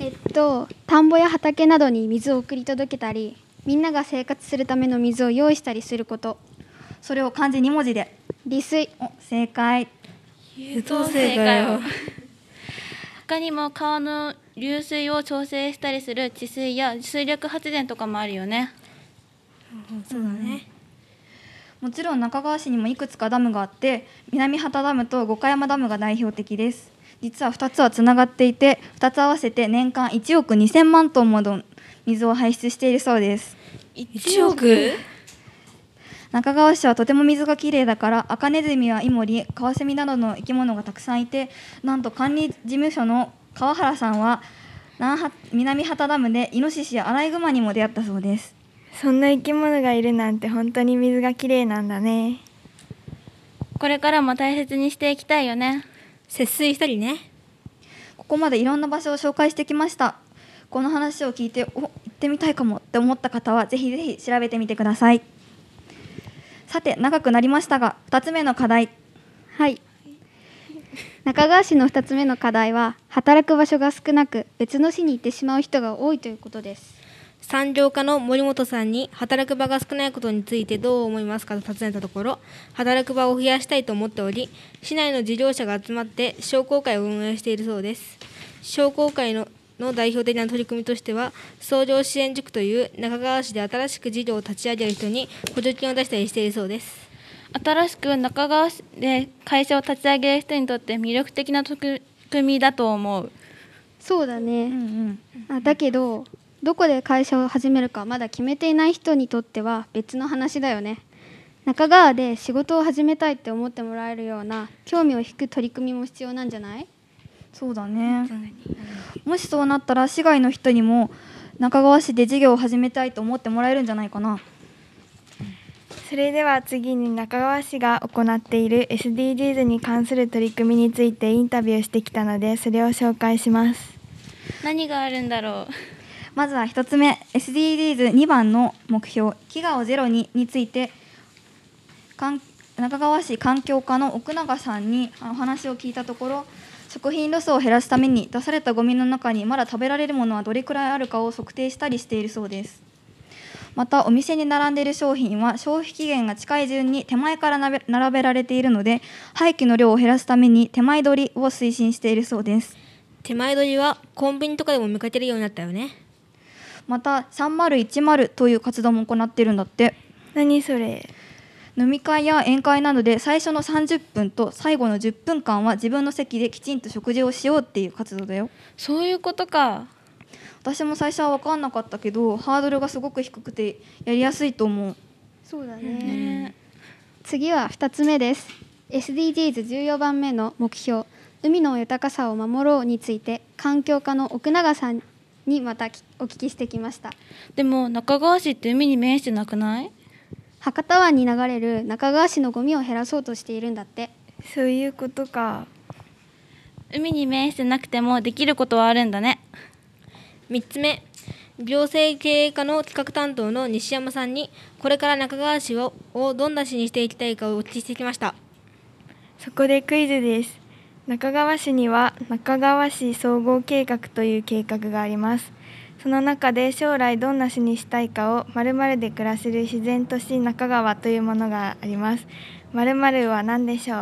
えっと田んぼや畑などに水を送り届けたりみんなが生活するための水を用意したりすることそれを漢字2文字で。利水。お正解。優等生かよ。他にも川の流水を調整したりする治水や水力発電とかもあるよね。そうだねもちろん中川市にもいくつかダムがあって南畑ダムと五箇山ダムが代表的です。実は2つはつながっていて2つ合わせて年間1億2000万トンもの水を排出しているそうです。1億？中川市はとても水がきれいだからアカネズミやイモリカワセミなどの生き物がたくさんいてなんと管理事務所の川原さんは南は南畑ダムでイノシシやアライグマにも出会ったそうです。そんな生き物がいるなんて本当に水がきれいなんだね。これからも大切にしていきたいよね。節水したりね。ここまでいろんな場所を紹介してきました。この話を聞いてお行ってみたいかもって思った方はぜひぜひ調べてみてくださいさて長くなりましたが2つ目の課題。はい。中川市の2つ目の課題は働く場所が少なく別の市に行ってしまう人が多いということです。産業課の森本さんに働く場が少ないことについてどう思いますか？と尋ねたところ働く場を増やしたいと思っており市内の事業者が集まって商工会を運営しているそうです。商工会のの代表的な取り組みとしては創業支援塾という中川市で新しく事業を立ち上げる人に補助金を出したりしているそうです。新しく中川市で会社を立ち上げる人にとって魅力的な取り組みだと思う。そうだね、あだけどどこで会社を始めるかまだ決めていない人にとっては別の話だよね。中川で仕事を始めたいって思ってもらえるような興味を引く取り組みも必要なんじゃない？そうだね。もしそうなったら市外の人にも中川市で事業を始めたいと思ってもらえるんじゃないかな。それでは次に中川市が行っている SDGs に関する取り組みについてインタビューしてきたのでそれを紹介します。何があるんだろう？まずは1つ目。SDGs2 番の目標「飢餓をゼロに」についてかん中川市環境課の奥永さんにお話を聞いたところ食品ロスを減らすために出されたゴミの中にまだ食べられるものはどれくらいあるかを測定したりしているそうです。またお店に並んでいる商品は消費期限が近い順に手前から並べられているので廃棄の量を減らすために手前取りを推進しているそうです。手前取りはコンビニとかでも見かけるようになったよね。また3010という活動も行っているんだって。何それ飲み会や宴会などで最初の30分と最後の10分間は自分の席できちんと食事をしようっていう活動だよ。そういうことか。私も最初は分かんなかったけどハードルがすごく低くてやりやすいと思う。そうだね、次は2つ目です。SDGs14 番目の目標。海の豊かさを守ろうについて環境課の奥永さんにまたお聞きしてきました。でも中川市って海に面してなくない？博多湾に流れる中川市のゴミを減らそうとしているんだって。そういうことか。海に面してなくてもできることはあるんだね。3つ目。行政経営課の企画担当の西山さんにこれから中川市ををどんな市にしていきたいかをお聞きしてきました。そこでクイズです。中川市には中川市総合計画という計画がありますその中で将来どんな市にしたいかを〇〇で暮らせる自然都市中川というものがあります。〇〇は何でしょう？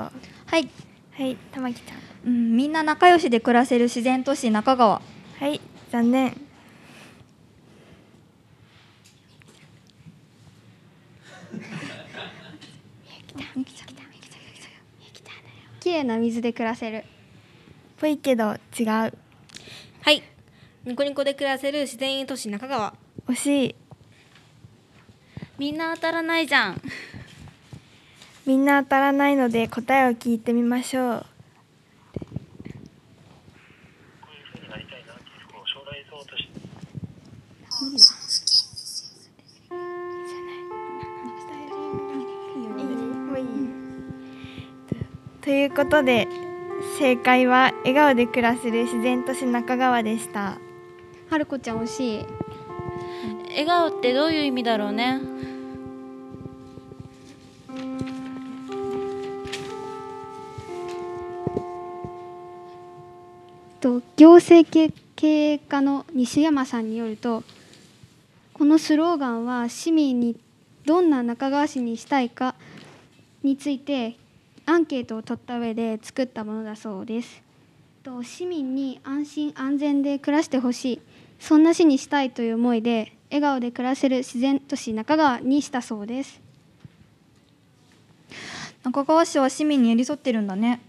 はい。はい玉木ちゃん。うん、みんな仲良しで暮らせる自然都市中川。はい残念。きれいな水で暮らせるぽいけど違うはいニコニコで暮らせる自然都市中川。惜しい。みんな当たらないじゃん。みんな当たらないので答えを聞いてみましょう。ということで正解は笑顔で暮らせる自然都市中川でした春子ちゃん惜しい。笑顔ってどういう意味だろうね。と行政経営課の西山さんによるとこのスローガンは市民にどんな中川市にしたいかについてアンケートを取った上で作ったものだそうです。と市民に安心安全で暮らしてほしいそんな市にしたいという思いで笑顔で暮らせる自然都市中川にしたそうです。中川市は市民に寄り添ってるんだね。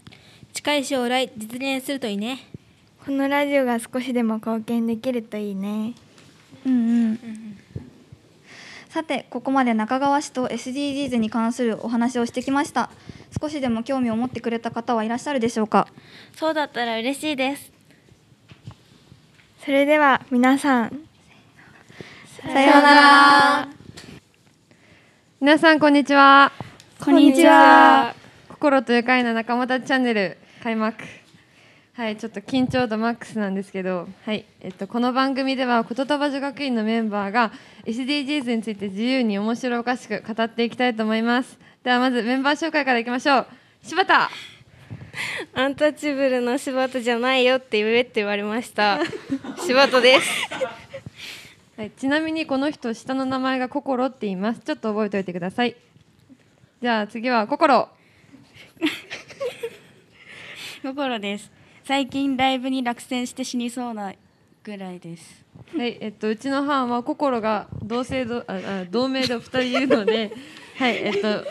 近い将来実現するといいね。このラジオが少しでも貢献できるといいね。うんうん、さてここまで中川市と SDGs に関するお話をしてきました。少しでも興味を持ってくれた方はいらっしゃるでしょうか？そうだったら嬉しいですそれでは皆さんさようなら。皆さんこんにちは。こんにちは。心と愉快な仲間たちチャンネル開幕。はいちょっと緊張度マックスなんですけどはいえっとこの番組では言葉女学院のメンバーが SDGs について自由に面白おかしく語っていきたいと思います。ではまずメンバー紹介からいきましょう。柴田アンタッチャブルの柴田じゃないよって言えって言われました。(laughs) 柴田です。(laughs) はい、ちなみにこの人下の名前が心って言います。ちょっと覚えておいてください。じゃあ次は心。(laughs) 心です。最近ライブに落選して死にそうなぐらいです。はい、えっと、うちの班は心が同姓同ああ同名でお二人いるので、はい、えっと、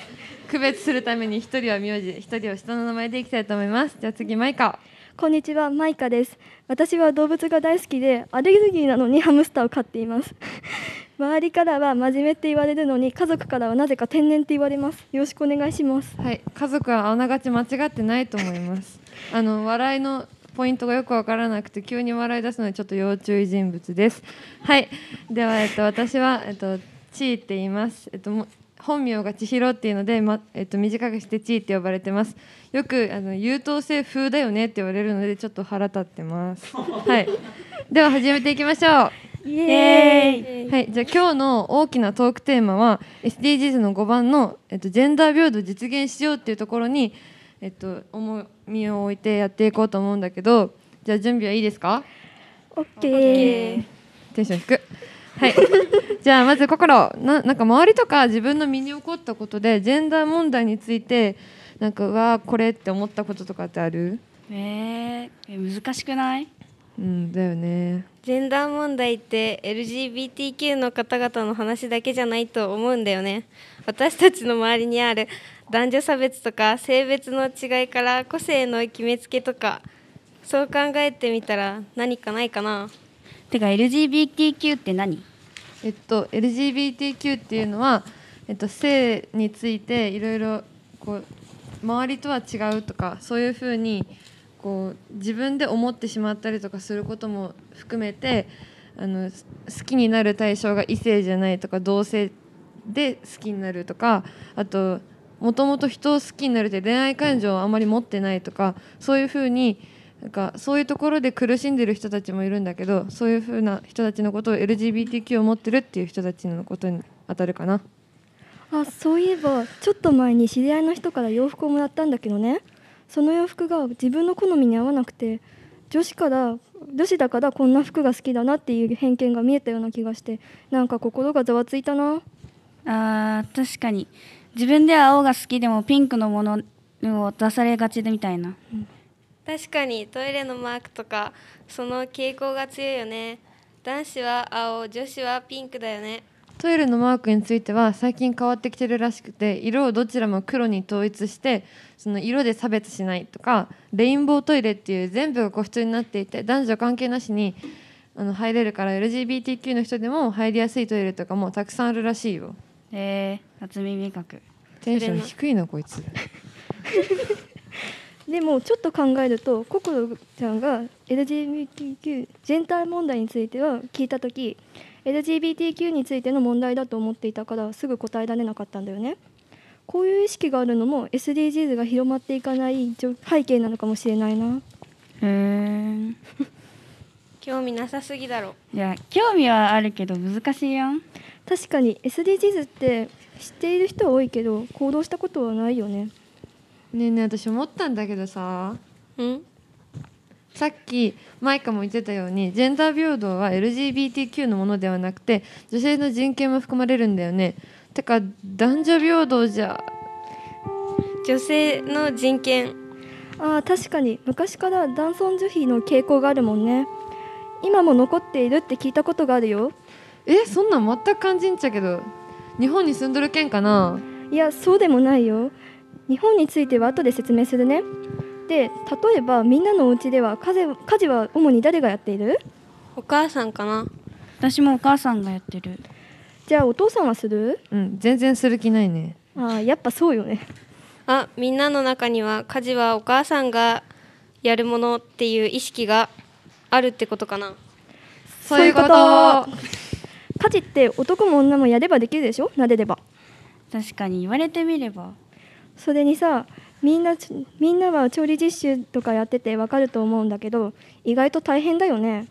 区別するために一人は名字、一人は下の名前でいきたいと思います。じゃあ次、マイカ。こんにちは、マイカです。私は動物が大好きで、アレルギーなのにハムスターを飼っています。(laughs) 周りからは真面目って言われるのに、家族からはなぜか天然って言われます。よろしくお願いします。はい、家族はあながち間違ってないと思います。(laughs) あの笑いのポイントがよくわからなくて急に笑い出すのでちょっと要注意人物です。はい、ではえっと私はえっとちーって言います。えっとも本名が千尋っていうので、まえっと、短くしてちーって呼ばれてます。よくあの優等生風だよねって言われるのでちょっと腹立ってます。(laughs) はい。では始めていきましょう。イエーイ。はい、じゃあ今日の大きなトークテーマは SDGs の5番の、えっと、ジェンダー平等を実現しようっていうところに、えっと、重みを置いてやっていこうと思うんだけどじゃあ準備はいいですか？オッケー。テンション低くはい。(laughs) じゃあまず心ななんか周りとか自分の身に起こったことでジェンダー問題についてなんかうわーこれって思ったこととかってある？えー、え難しくない？うんだよね。ジェンダー問題って LGBTQ の方々の話だけじゃないと思うんだよね。私たちの周りにある男女差別とか性別の違いから個性の決めつけとかそう考えてみたら何かないかな？てか LGBTQ って何？えっと LGBTQ っていうのは、えっと、性についていろいろこう周りとは違うとかそういうふうにこう自分で思ってしまったりとかすることも含めてあの好きになる対象が異性じゃないとか同性で好きになるとかあともともと人を好きになるって恋愛感情をあまり持ってないとかそういうふうになんかそういうところで苦しんでる人たちもいるんだけどそういうふうな人たちのことを LGBTQ を持ってるっていう人たちのことに当たるかな。あそういえばちょっと前に知り合いの人から洋服をもらったんだけどね。その洋服が自分の好みに合わなくて女子から女子だからこんな服が好きだなっていう偏見が見えたような気がしてなんか心がざわついたな。あー確かに。自分では青が好きでもピンクのものを出されがちでみたいな、確かにトイレのマークとかその傾向が強いよね。男子は青女子はピンクだよね。トイレのマークについては最近変わってきてるらしくて色をどちらも黒に統一してその色で差別しないとかレインボートイレっていう全部が個室になっていて男女関係なしにあの入れるから LGBTQ の人でも入りやすいトイレとかもたくさんあるらしいよ。えー、初耳覚テンション低いなこいつ (laughs) でもちょっと考えると心ちゃんが LGBTQ ジェンダー問題については聞いた時 LGBTQ についての問題だと思っていたからすぐ答えられなかったんだよね。こういう意識があるのも SDGs が広まっていかない背景なのかもしれないな。へえ (laughs) 興味なさすぎだろ。いや興味はあるけど難しいやん。確かに SDGs って知っている人は多いけど行動したことはないよねねえねえ私思ったんだけどさ。ん？さっきマイカも言ってたようにジェンダー平等は LGBTQ のものではなくて女性の人権も含まれるんだよね。てか男女平等じゃ。女性の人権。ああ確かに。昔から男尊女卑の傾向があるもんね。今も残っているって聞いたことがあるよ。えそんなん全く感じんちゃけど。日本に住んどるけんかな。いやそうでもないよ日本については後で説明するね。で例えばみんなのお家では家事家事は主に誰がやっている？お母さんかな。私もお母さんがやってる。じゃあお父さんはする？うん全然する気ないね。ああやっぱそうよね。あみんなの中には家事はお母さんがやるものっていう意識があるってことかな。そういうこと。家事って男も女もやればできるでしょ？撫でれば。確かに言われてみればそれにさみんなみんなは調理実習とかやっててわかると思うんだけど意外と大変だよね。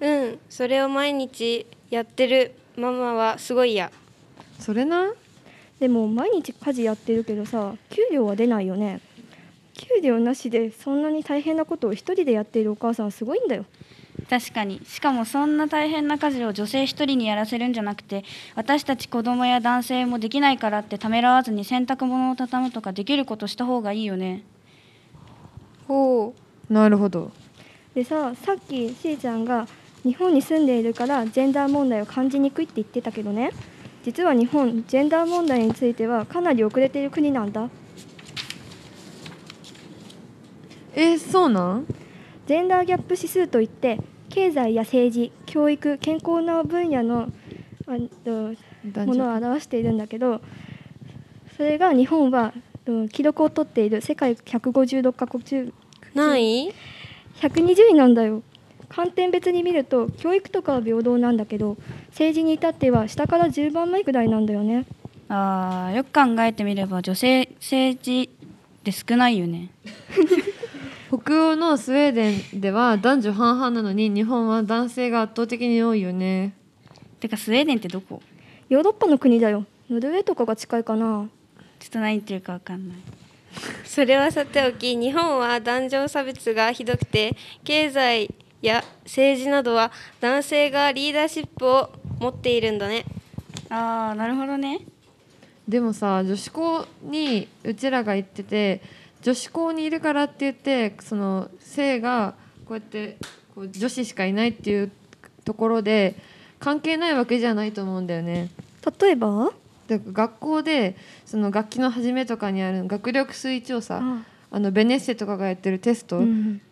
うんそれを毎日やってる。ママはすごいやそれなでも毎日家事やってるけどさ給料は出ないよね。給料なしでそんなに大変なことを一人でやっているお母さんはすごいんだよ確かに。しかもそんな大変な家事を女性一人にやらせるんじゃなくて私たち子供や男性もできないからってためらわずに洗濯物を畳むとかできることした方がいいよね。ほう。なるほど。でささっきしーちゃんが日本に住んでいるからジェンダー問題を感じにくいって言ってたけどね。実は日本ジェンダー問題についてはかなり遅れている国なんだ。えそうなん？ジェンダーギャップ指数といって経済や政治教育健康な分野のあのものを表しているんだけどそれが日本は記録を取っている世界156カ国中何位 ?120 位なんだよ。観点別に見ると教育とかは平等なんだけど政治に至っては下から10番目ぐらいなんだよね。あーよく考えてみれば女性政治って少ないよね (laughs) 北欧のスウェーデンでは男女半々なのに日本は男性が圧倒的に多いよね。てかスウェーデンってどこ？ヨーロッパの国だよ。ノルウェーとかが近いかな。ちょっと何言ってるか分かんない。それはさておき日本は男女差別がひどくて経済や政治などは男性がリーダーシップを持っているんだね。ああなるほどね。でもさ女子校にうちらが行ってて女子校にいるからって言ってその性がこうやってこう女子しかいないっていうところで関係ないわけじゃないと思うんだよね。例えば？学校でその楽器の始めとかにある学力推調査あのベネッセとかがやってるテスト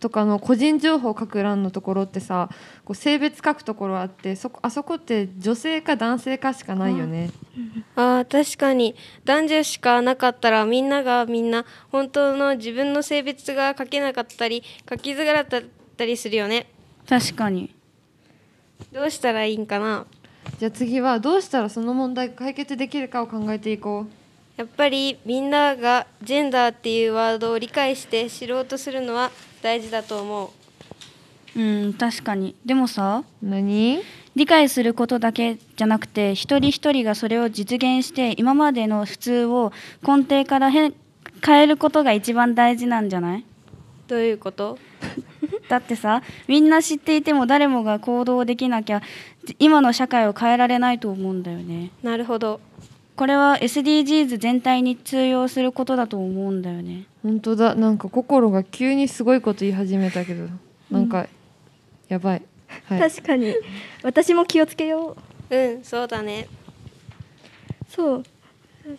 とかの個人情報を書く欄のところってさこう性別書くところあってそこあそこって女性か男性かしかないよね。あー確かに。男女しかなかったらみんながみんな本当の自分の性別が書けなかったり書きづらかったりするよね。確かに。どうしたらいいんかな。じゃあ次はどうしたらその問題が解決できるかを考えていこう。やっぱりみんながジェンダーっていうワードを理解して知ろうとするのは大事だと思う。うん確かに。でもさ何？理解することだけじゃなくて一人一人がそれを実現して今までの普通を根底から変えることが一番大事なんじゃない？どういうこと？(laughs) だってさみんな知っていても誰もが行動できなきゃ今の社会を変えられないと思うんだよね。なるほどこれは SDGs 全体に通用することだと思うんだよね。本当だ。なんか心が急にすごいこと言い始めたけどなんか、やばい、はい、確かに。私も気をつけよう。うんそうだね。そう。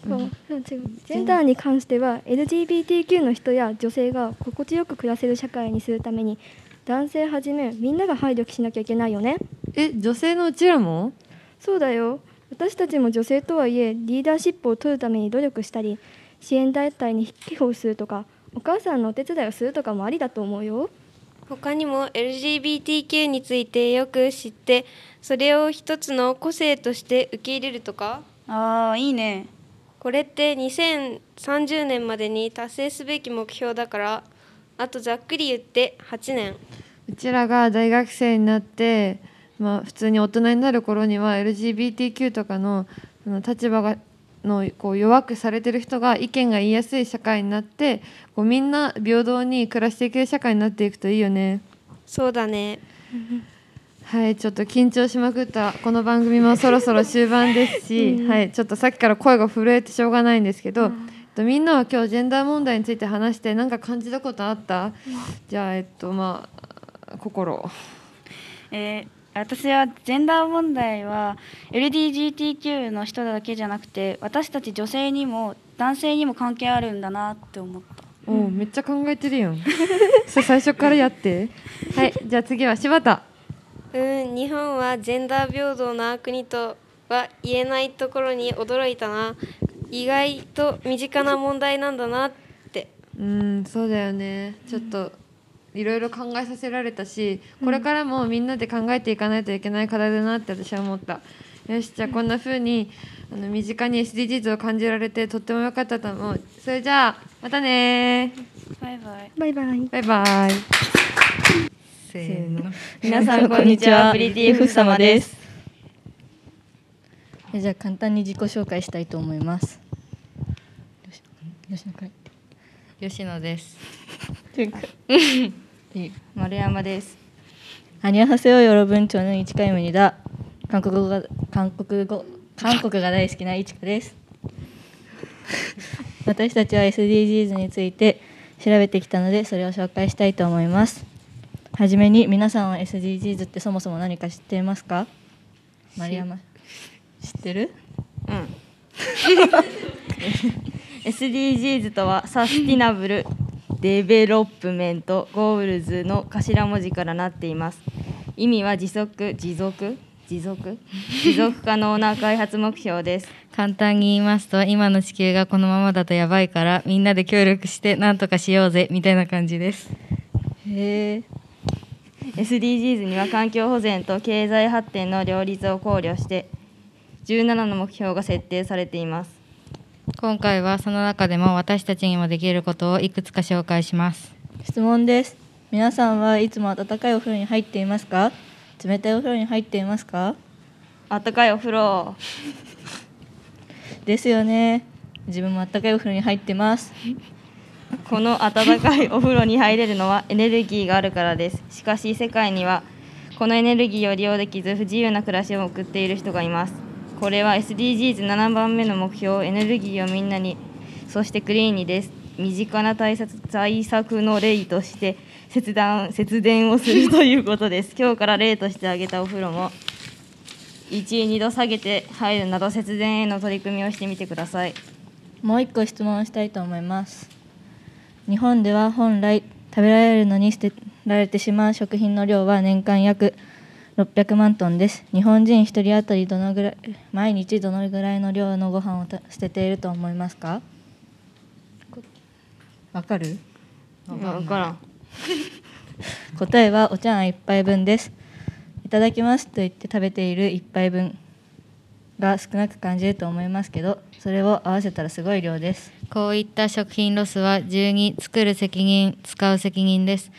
そう、うん、ジェンダーに関しては LGBTQ の人や女性が心地よく暮らせる社会にするために男性はじめみんなが配慮しなきゃいけないよね。え女性のうちらも？そうだよ私たちも女性とはいえリーダーシップを取るために努力したり支援団体に寄付をするとかお母さんのお手伝いをするとかもありだと思うよ。他にも LGBTQ についてよく知ってそれを一つの個性として受け入れるとか。あーいいね。これって2030年までに達成すべき目標だからあとざっくり言って8年うちらが大学生になってまあ、普通に大人になる頃には LGBTQ とかのその立場がのこう弱くされてる人が意見が言いやすい社会になってこうみんな平等に暮らしていける社会になっていくといいよね。そうだね。はいちょっと緊張しまくったこの番組もそろそろ終盤ですし、うん、はい、ちょっとさっきから声が震えてしょうがないんですけど、うん、とみんなは今日ジェンダー問題について話して何か感じたことあった、うん、じゃあえっとまあ心。えー私はジェンダー問題は LGBTQ の人だけじゃなくて私たち女性にも男性にも関係あるんだなって思った。おおめっちゃ考えてるやん。(laughs) それ最初からやって。はいじゃあ次は柴田。うん日本はジェンダー平等な国とは言えないところに驚いたな。意外と身近な問題なんだなって。うんそうだよね。ちょっと、いろいろ考えさせられたしこれからもみんなで考えていかないといけない課題だなって私は思った。よしじゃあこんな風にあの身近に SDGs を感じられてとっても良かったと思う。それじゃあまたねバイバイ。バイバイ。バイバイ。せーの。皆さん (laughs) こんにちは。プリティフッサマです。えじゃあ簡単に自己紹介したいと思います。吉野会吉野で (laughs) す丸山です。アニョハセヨヨロ文町の市川ムニだ。韓国語が韓国語韓国が大好きな市川です。(laughs) 私たちは SDGs について調べてきたのでそれを紹介したいと思います。はじめに皆さんは SDGs ってそもそも何か知っていますか？丸山。知ってる？うん。(laughs) SDGs とは Sustainable Development Goals の頭文字からなっています。意味は持続持続持続持続可能な開発目標です。簡単に言いますと今の地球がこのままだとやばいからみんなで協力して何とかしようぜみたいな感じです。へえ SDGs には環境保全と経済発展の両立を考慮して17の目標が設定されています今回はその中でも私たちにもできることをいくつか紹介します。質問です。皆さんはいつも温かいお風呂に入っていますか？冷たいお風呂に入っていますか？温かいお風呂。ですよね。自分も温かいお風呂に入ってます。この温かいお風呂に入れるのは (laughs) エネルギーがあるからです。しかし世界にはこのエネルギーを利用できず不自由な暮らしを送っている人がいますこれは SDGs7 番目の目標エネルギーをみんなにそしてクリーンにです。身近な対策対策の例として節電節電をするということです。今日から例として挙げたお風呂も1、2度下げて入るなど節電への取り組みをしてみてください。もう一個質問したいと思います。日本では本来食べられるのに捨てられてしまう食品の量は年間約600万トンです。日本人1人当たりどのぐらい毎日どのぐらいの量のご飯をた捨てていると思いますか？わかる？わからん。(laughs) 答えはお茶碗一杯分です。いただきますと言って食べている一杯分が少なく感じると思いますけどそれを合わせたらすごい量です。こういった食品ロスは12作る責任使う責任です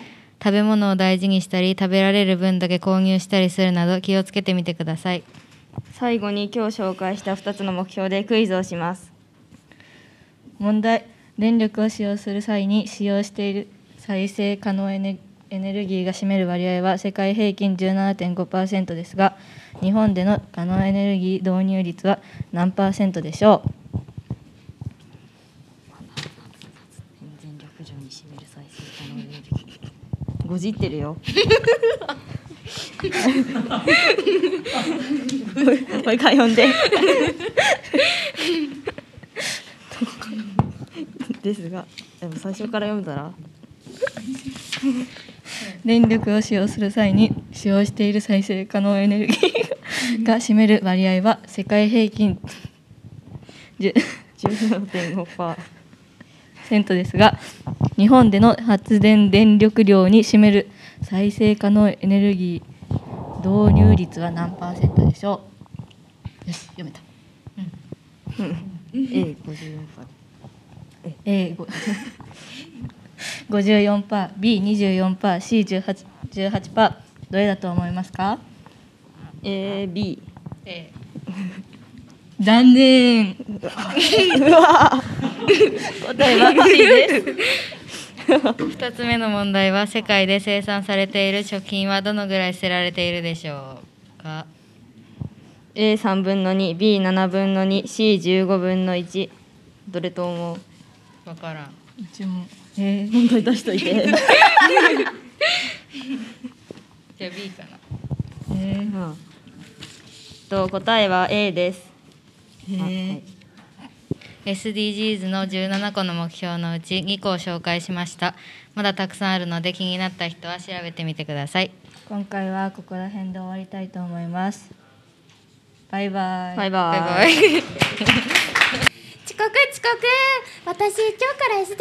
食べ物を大事にしたり食べられる分だけ購入したりするなど気をつけてみてください。最後に今日紹介した2つの目標でクイズをします。問題。電力を使用する際に使用している再生可能エネエネルギーが占める割合は世界平均17.5%ですが日本での可能エネルギー導入率は何パーセントでしょう全力上に占める再生可能エネルギーごじってるよ。もう一回読んで。ですがでも最初から読んだら。電力を使用する際に使用している再生可能エネルギーが占める割合は世界平均。17.5%セントですが日本での発電電力量に占める再生可能エネルギー導入率は何パーセントでしょう？よし読めた、うん。A54% A 54%、B24%、C18%、18%どれだと思いますか？A、B。A 残念。答えは C です2つ目の問題は世界で生産されている食品はどのぐらい捨てられているでしょうか？A3 分の 2B7 分の 2C15 分の1どれと思う？分からん。うちもえー、問題出しといて。じゃあ B かな。えー。うん、と答えは A です。えー SDGs の17個の目標のうち2個を紹介しました。まだたくさんあるので気になった人は調べてみてください。今回はここら辺で終わりたいと思います。バイバイ。バイバイ。バイバイ。(laughs) 遅刻遅刻。私今日から SDGs 学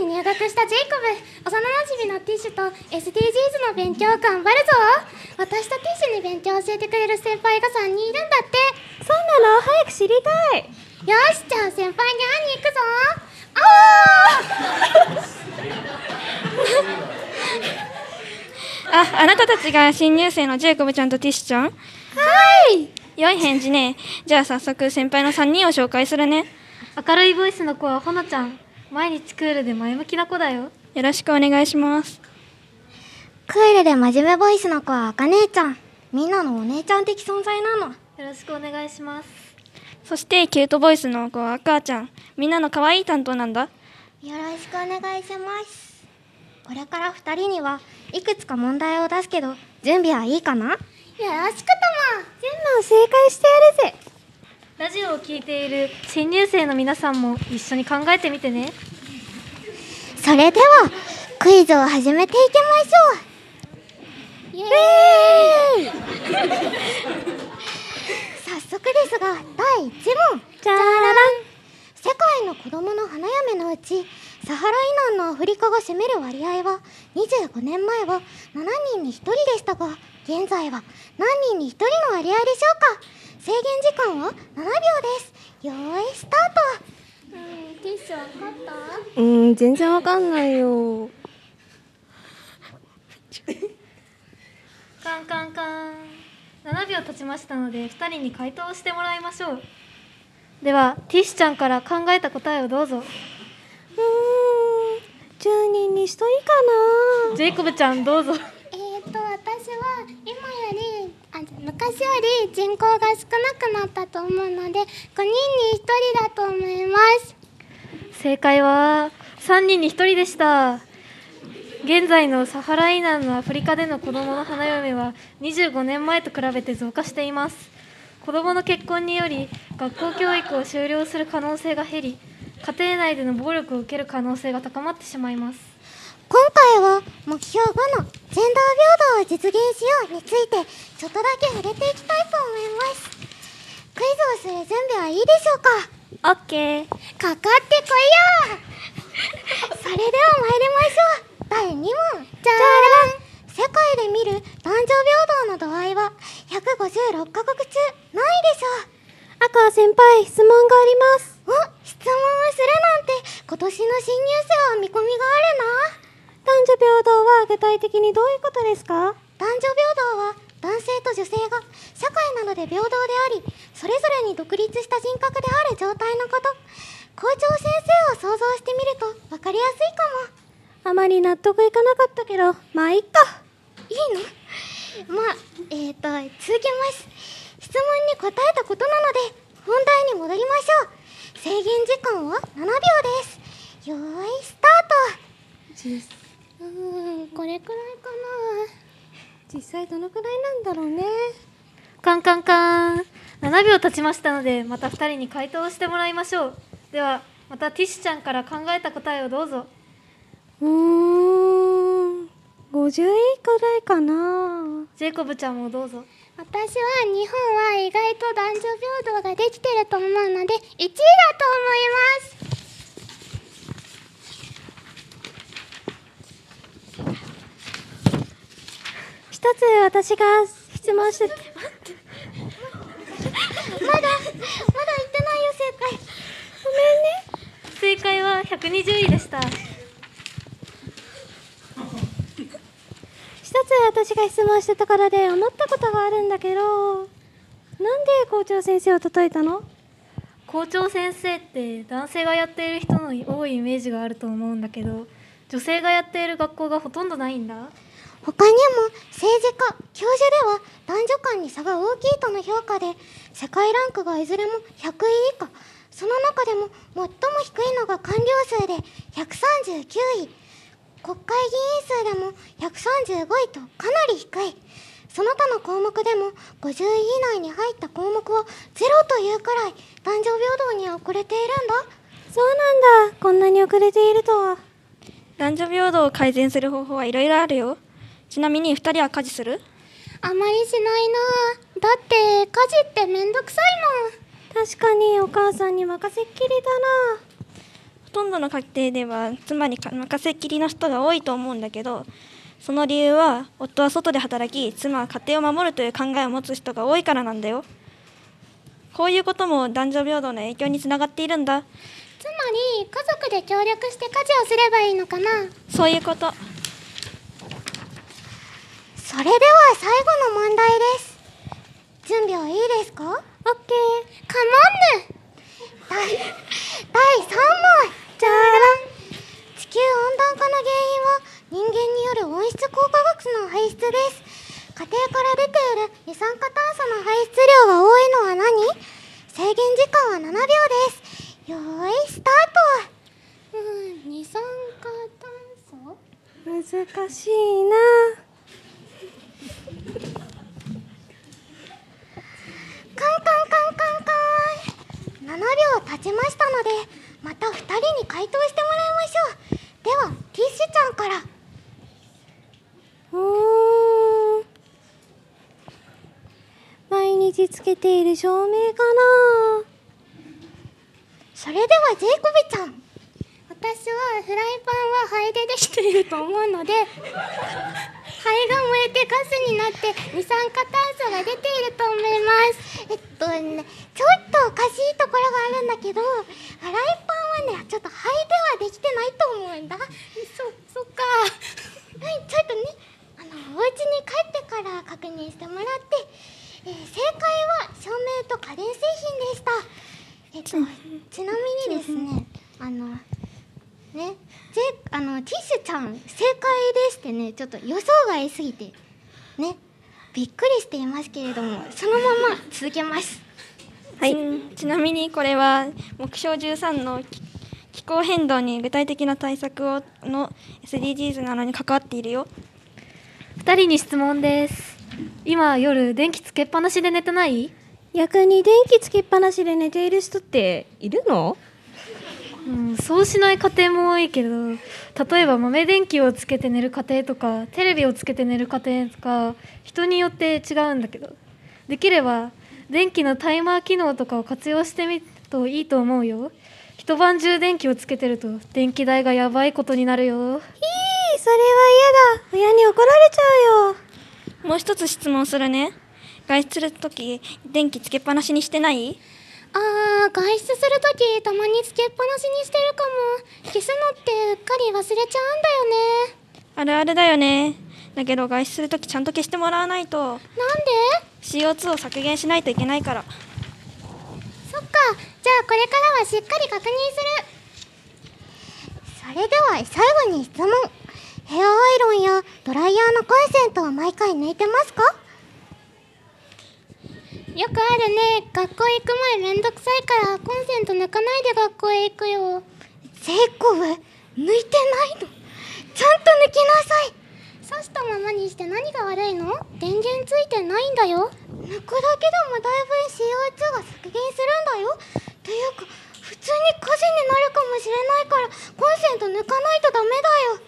園に入学したジェイコブ。幼なじみのティッシュと SDGs の勉強頑張るぞ。私とティッシュに勉強教えてくれる先輩が3人いるんだって。そうなの？早く知りたいよしじゃあ先輩に会いに行くぞ。ああ、あなたたちが新入生のジェイコブちゃんとティッシュちゃん？はい。良い返事ね。じゃあ早速先輩の3人を紹介するね。明るいボイスの子はほのちゃん。毎日クールで前向きな子だよ。よろしくお願いします。クールで真面目ボイスの子はあか姉ちゃん。みんなのお姉ちゃん的存在なの。よろしくお願いしますそしてキュートボイスの子は赤ちゃん。みんなの可愛い担当なんだ。よろしくお願いします。これから二人にはいくつか問題を出すけど準備はいいかな？よろしくとも。全部正解してやるぜ。ラジオを聞いている新入生の皆さんも一緒に考えてみてね。それではクイズを始めていきましょう。イエーイ。早 (laughs) 速ですが第1問。じゃららん。世界の子供の花嫁のうちサハラ以南のアフリカが占める割合は25年前は7人に1人でしたが現在は何人に1人の割合でしょうか？制限時間は7秒です。よーいスタート。うんティッシュわかった？うん全然わかんないよ。カンカンカン7秒経ちましたので2人に回答してもらいましょう。ではティッシュちゃんから考えた答えをどうぞ。うーん10人に1人かな。ジェイコブちゃんどうぞ。えー、と私は今よりあ昔より人口が少なくなったと思うので5人に1人だと思います。正解は3人に1人でした現在のサハラ以南のアフリカでの子どもの花嫁は25年前と比べて増加しています。子どもの結婚により学校教育を終了する可能性が減り家庭内での暴力を受ける可能性が高まってしまいます。今回は目標5のジェンダー平等を実現しようについてちょっとだけ触れていきたいと思います。クイズをする準備はいいでしょうか？オッケー。かかってこいよ！(laughs) それでは参りましょう第2問。じゃらん世界で見る男女平等の度合いは156カ国中何位でしょう。赤先輩質問があります。お質問をするなんて今年の新入生は見込みがあるな。男女平等は具体的にどういうことですか？男女平等は男性と女性が社会などで平等でありそれぞれに独立した人格である状態のこと。校長先生を想像してみると分かりやすいかもあまり納得いかなかったけどまあいいか。いいの？まあえっ、ー、と続けます。質問に答えたことなので本題に戻りましょう。制限時間は7秒です。よーいスタート。うーんこれくらいかな。実際どのくらいなんだろうね。カンカンカン。7秒経ちましたのでまた2人に回答してもらいましょう。ではまたティッシュちゃんから考えた答えをどうぞうーん。50位くらいかな。ジェイコブちゃんもどうぞ。私は日本は意外と男女平等ができてると思うので1位だと思います。一つ私が質問して。まだまだ言ってないよ正解。ごめんね。正解は120位でしたつ私が質問したところで思ったことがあるんだけどなんで校長先生を叩いたの？校長先生って男性がやっている人の多いイメージがあると思うんだけど女性がやっている学校がほとんどないんだ？他にも政治家教授では男女間に差が大きいとの評価で世界ランクがいずれも100位以下。その中でも最も低いのが官僚数で139位国会議員数でも135位とかなり低い。その他の項目でも50位以内に入った項目はゼロというくらい男女平等には遅れているんだ。そうなんだ。こんなに遅れているとは。男女平等を改善する方法はいろいろあるよ。ちなみに2人は家事する？あまりしないな。だって家事ってめんどくさいもん。確かにお母さんに任せっきりだなとんどの家庭では妻に任せっきりの人が多いと思うんだけどその理由は夫は外で働き妻は家庭を守るという考えを持つ人が多いからなんだよ。こういうことも男女平等の影響につながっているんだ。つまり家族で協力して家事をすればいいのかな？そういうこと。それでは最後の問題です。準備はいいですか？オッケー。カモンヌ。第第3問じゃらん地球温暖化の原因は人間による温室効果ガスの排出です家庭から出ている二酸化炭素の排出量が多いのは何？制限時間は7秒です。よーいスタート。うん二酸化炭素難しいな。カンカンカンカンカン。7秒経ちましたのでまた2人に回答してもらいましょう。ではティッシュちゃんから。うー。ん毎日つけている照明かな。それではジェイコビちゃん私はフライパンは灰でできていると思うので灰が燃えてガスになって二酸化炭素が出ていると思います。えっとねちょっとおかしいところがあるんだけどフライパンはねちょっと灰ではできてないと思うんだ。そそっか。はいちょっとねあのお家に帰ってから確認してもらって、えー正解は照明と家電製品でした。えっとちなみにですねあのね。ジェあのティッシュちゃん正解でしてねちょっと予想外すぎてね。びっくりしていますけれどもそのまま続けます。はい、ちなみにこれは目標13の気気候変動に具体的な対策をの SDGs なのに関わっているよ。2人に質問です。今夜電気つけっぱなしで寝てない？逆に電気つけっぱなしで寝ている人っているの？うん、そうしない家庭も多いけど例えば豆電気をつけて寝る家庭とかテレビをつけて寝る家庭とか人によって違うんだけどできれば電気のタイマー機能とかを活用してみるといいと思うよ。一晩中電気をつけてると電気代がやばいことになるよ。いいそれは嫌だ。親に怒られちゃうよ。もう一つ質問するね。外出するとき電気つけっぱなしにしてない？あー外出するときたまにつけっぱなしにしてるかも。消すのってうっかり忘れちゃうんだよね。あるあるだよね。だけど外出するときちゃんと消してもらわないと。なんで？CO2 を削減しないといけないから。そっか。じゃあこれからはしっかり確認する。それでは最後に質問。ヘアアイロンやドライヤーのコンセントは毎回抜いてますか？よくあるね。学校行く前めんどくさいからコンセント抜かないで学校へ行くよ。ジェイコブ抜いてないの。ちゃんと抜きなさい。刺したままにして何が悪いの？電源ついてないんだよ。抜くだけでもだいぶ CO2 が削減するんだよ。というか普通に火事になるかもしれないからコンセント抜かないとダメだよ。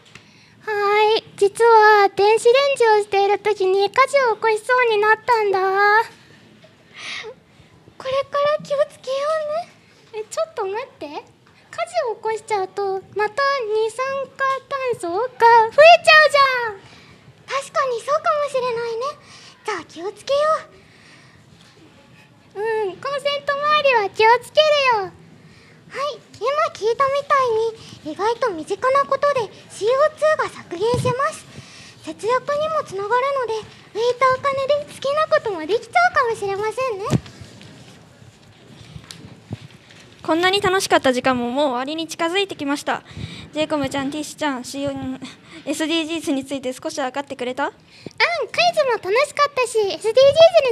はーい。実は電子レンジをしている時に火事を起こしそうになったんだこれから気をつけようね。えちょっと待って。火事を起こしちゃうとまた二酸化炭素が増えちゃうじゃん。確かにそうかもしれないね。じゃあ気をつけよう。うんコンセント周りは気をつけるよ。はい今聞いたみたいに意外と身近なことで CO2 が削減します。節約にもつながるので浮いたお金で好きなこともできちゃうかもしれませんねこんなに楽しかった時間ももう終わりに近づいてきました。ジェイコムちゃんティッシュちゃん SDGs について少し分かってくれた？うんクイズも楽しかったし SDGs に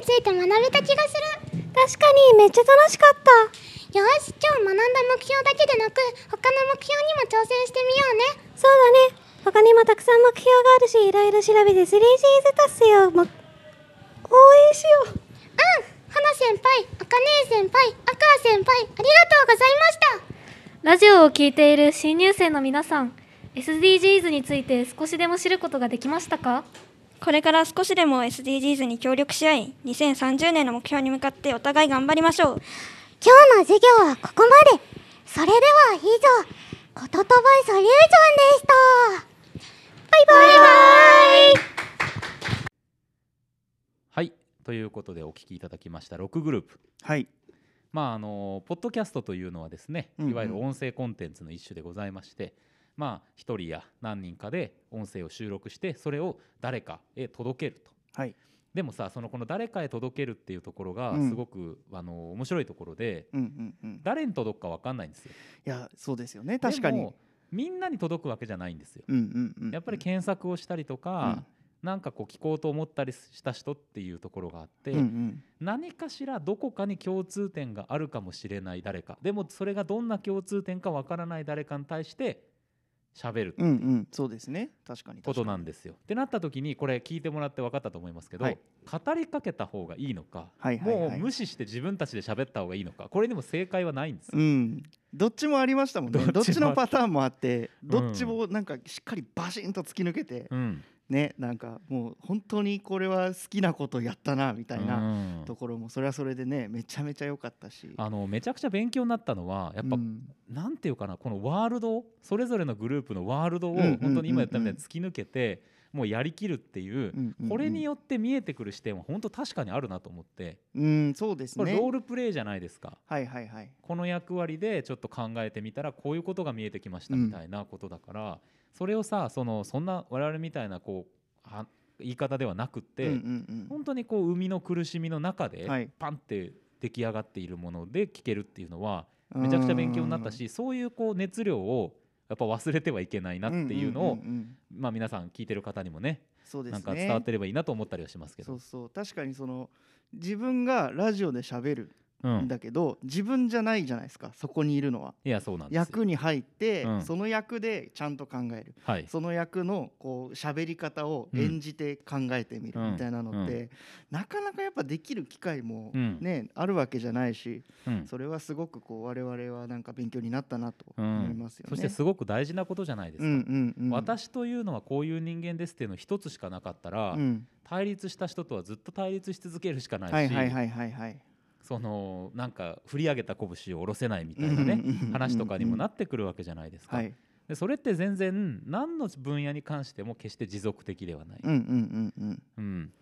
ついて学べた気がする。確かにめっちゃ楽しかった。よし今日学んだ目標だけでなく他の目標にも挑戦してみようね。そうだね。他にもたくさん目標があるしいろいろ調べて SDGs 達成を、ま、応援しよう。うん花先輩あかねえ先輩アクア先輩ありがとうございました。ラジオを聞いている新入生の皆さん SDGs について少しでも知ることができましたか？これから少しでも SDGs に協力し合い2030年の目標に向かってお互い頑張りましょう。今日の授業はここまで。それでは以上こととばいソリューションでした。バイバイ。はいということでお聞きいただきました6グループ。はい。まああのポッドキャストというのはですね、うんうん。いわゆる音声コンテンツの一種でございましてまあ一人や何人かで音声を収録してそれを誰かへ届けると。はい。でもさそのこの誰かへ届けるっていうところがうん。すごく、あの面白いところで、うんうんうん。誰に届くか分かんないんですよ。いやそうですよね。確かに。でもみんなに届くわけじゃないんですよ。うんうんうんやっぱり検索をしたりとか、なんかこう聞こうと思ったりした人っていうところがあって、うんうん。何かしらどこかに共通点があるかもしれない誰か。でもそれがどんな共通点かわからない誰かに対して喋るうんうん。そうですね。確かにことなんですよ。ってなった時にこれ聞いてもらって分かったと思いますけど、はい。語りかけた方がいいのか、はいはいはい。もう無視して自分たちで喋った方がいいのかこれにも正解はないんですよ。うん。どっちもありましたもんね。どっちのパターンもあってうん。どっちもなんかしっかりバシンと突き抜けて、うんねなんかもう本当にこれは好きなことやったなみたいなうん。ところもそれはそれでねめちゃめちゃ良かったし。あのめちゃくちゃ勉強になったのはやっぱ、なんていうかなこのワールドそれぞれのグループのワールドをうんうんうんうん。本当に今言ったみたいに突き抜けてもうやりきるっていう、うんうんこれによって見えてくる視点は本当確かにあるなと思って、うんそうですね。ロールプレイじゃないですか。はいはいはい。この役割でちょっと考えてみたらこういうことが見えてきましたうんみたいなことだから、それをさそのそんな我々みたいなこうは言い方ではなくって、うんうんうん。本当にこう生みの苦しみの中ではい。パンって出来上がっているもので聞けるっていうのはめちゃくちゃ勉強になったしそういうこう熱量をやっぱ忘れてはいけないなっていうのを、うんうんうんうんまあ皆さん聞いてる方にもねそうですね。なんか伝わってればいいなと思ったりはしますけど。そうそう。確かにその自分がラジオで喋る。うんん。だけど、自分じゃないじゃないですかそこにいるのは。いやそうなんですよ。役に入って、うん。その役でちゃんと考える、はい。その役のこう喋り方を演じて考えてみるうん。みたいなのって、うん。なかなかやっぱできる機会もうん。ね、あるわけじゃないし、うん。それはすごくこう我々はなんか勉強になったなとうん思いますよね。そしてすごく大事なことじゃないですか、うんうんうん。私というのはこういう人間ですっていうの一つしかなかったら、うん。対立した人とはずっと対立し続けるしかないし、はいはいはいはいはい。そのなんか振り上げた拳を下ろせないみたいなね話とかにもなってくるわけじゃないですか。はいでそれって全然何の分野に関しても決して持続的ではない。っ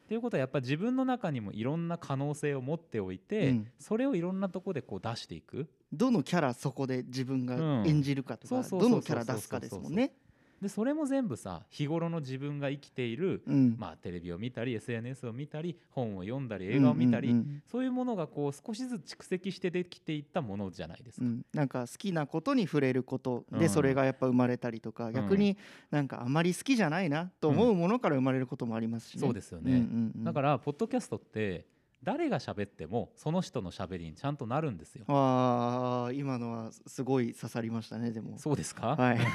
ていうことはやっぱ自分の中にもいろんな可能性を持っておいて、うんそれをいろんなとこでこう出していく。どのキャラそこで自分が演じるかとか、どのキャラ出すかですもんね。でそれも全部さ日頃の自分が生きている、うん。まあ、テレビを見たり SNS を見たり本を読んだり映画を見たり、うんうんうん。そういうものがこう少しずつ蓄積してできていったものじゃないですか。うん、なんか好きなことに触れることでうん。それがやっぱ生まれたりとか、逆になんかあまり好きじゃないなと思うものから生まれることもありますしね。そうですよね、うんうんうん。だからポッドキャストって誰が喋ってもその人の喋りにちゃんとなるんですよ。あー今のはすごい刺さりましたねでも。そうですか、はい (laughs)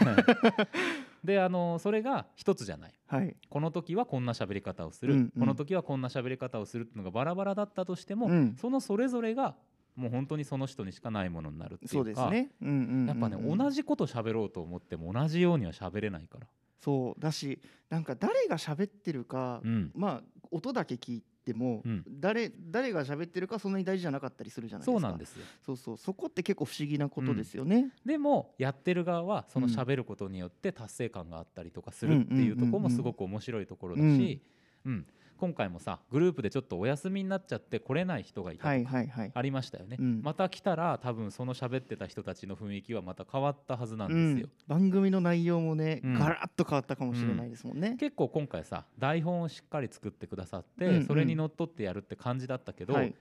であのそれが一つじゃない、はい。この時はこんな喋り方をする、うんうん。この時はこんな喋り方をするっていうのがバラバラだったとしても、うん。そのそれぞれがもう本当にその人にしかないものになるっていうかね。うん。やっぱね同じこと喋ろうと思っても同じようには喋れないから。そう。だしなんか誰が喋ってるか、うん。まあ音だけ聞いても、うん。誰誰が喋ってるかそんなに大事じゃなかったりするじゃないですか。そうなんですよ。そうそう。そこって結構不思議なことですよね、でもやってる側はその喋ることによって達成感があったりとかするっていうところもすごく面白いところだし、うん、今回もさグループでちょっとお休みになっちゃって来れない人がいたとはいかありましたよね、うん。また来たら多分その喋ってた人たちの雰囲気はまた変わったはずなんうんですよ。番組の内容もね、うん。ガラッと変わったかもしれないですもんね、結構今回さ台本をしっかり作ってくださって、うんうん。それにのっとってやるって感じだったけど、はい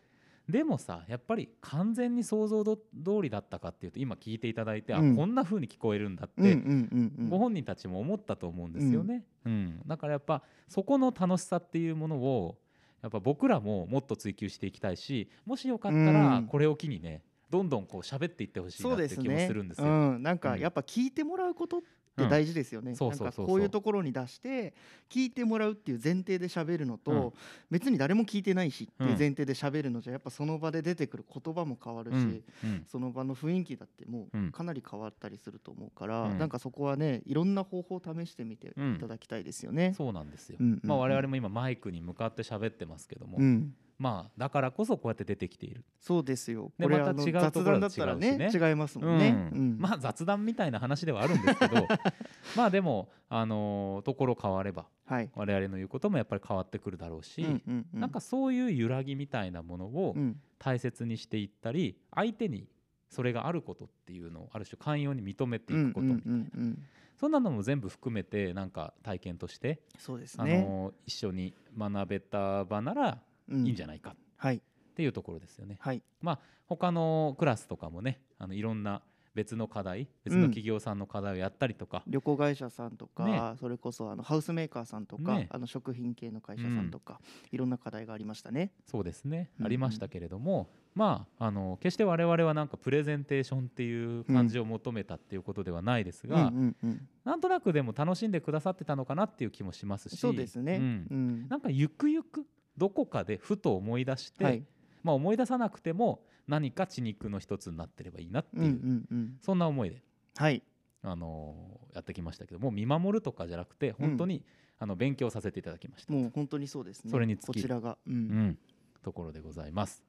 でもさやっぱり完全に想像ど通りだったかっていうと今聞いていただいて、うん。あこんな風に聞こえるんだって、うんうんうんうん。ご本人たちも思ったと思うんですよね、うん。だからやっぱそこの楽しさっていうものをやっぱ僕らももっと追求していきたいしもしよかったらうん。これを機にねどんどんこう喋っていってほしいなって気もするんですよ。うん、なんかうん。やっぱ聞いてもらうことって大事ですよね、うんなんかこういうところに出して聞いてもらうっていう前提で喋るのと、うん。別に誰も聞いてないしっていううん。前提で喋るのじゃやっぱその場で出てくる言葉も変わるし、うん。うん。その場の雰囲気だってもううん。かなり変わったりすると思うから、うん。なんかそこはねいろんな方法を試してみていただきたいですよね。そうなんですよ、うんうんうん。まあ、我々も今マイクに向かって喋ってますけども、うんまあだからこそこうやって出てきている。そうですよ。でまた違うと雑ころだ談だったらねね違いますもんね。うん。うんまあ雑談みたいな話ではあるんですけど (laughs) まあでもあのーところ変われば、はい。我々の言うこともやっぱり変わってくるだろうし、うんうんうん。なんかそういう揺らぎみたいなものをうん。大切にしていったり、相手にそれがあることっていうのをある種寛容に認めていくことみたいな、うんうんうんうん。そんなのも全部含めてなんか体験としてあそうですね。のー一緒に学べた場ならいいんじゃないかはいっていうところですよね。はい。まあ他のクラスとかもねあのいろんな別の課題別の企業さんの課題をやったりとか、旅行会社さんとか、ね。それこそあのハウスメーカーさんとか、ね。あの食品系の会社さんとか、いろんな課題がありましたね。そうですね、うんうん。ありましたけれどもまああの決して我々はなんかプレゼンテーションっていう感じを求めたっていうことではないですが、うんうんうん。なんとなくでも楽しんでくださってたのかなっていう気もしますし。そうですね。うん。うん。なんかゆくゆくどこかでふと思い出して、はいまあ、思い出さなくても何か血肉の一つになってればいいなっていう、うんうんうんそんな思いで、はいあのーやってきましたけどもう見守るとかじゃなくて本当に、あの勉強させていただきました。もう本当にそうですね。それに尽きるこちらが、うんうんところでございます。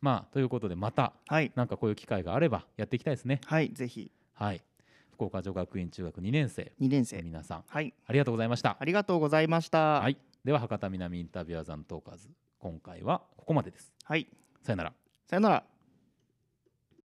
まあということでまた、はい、なんかこういう機会があればやっていきたいですね。はい、ぜひ。はい。福岡女学院中学2年生2年生皆さん、はい、ありがとうございました。ありがとうございました。はい。では博多南インタビュアーザントーカーズ今回はここまでです。はい。さよなら。さよなら。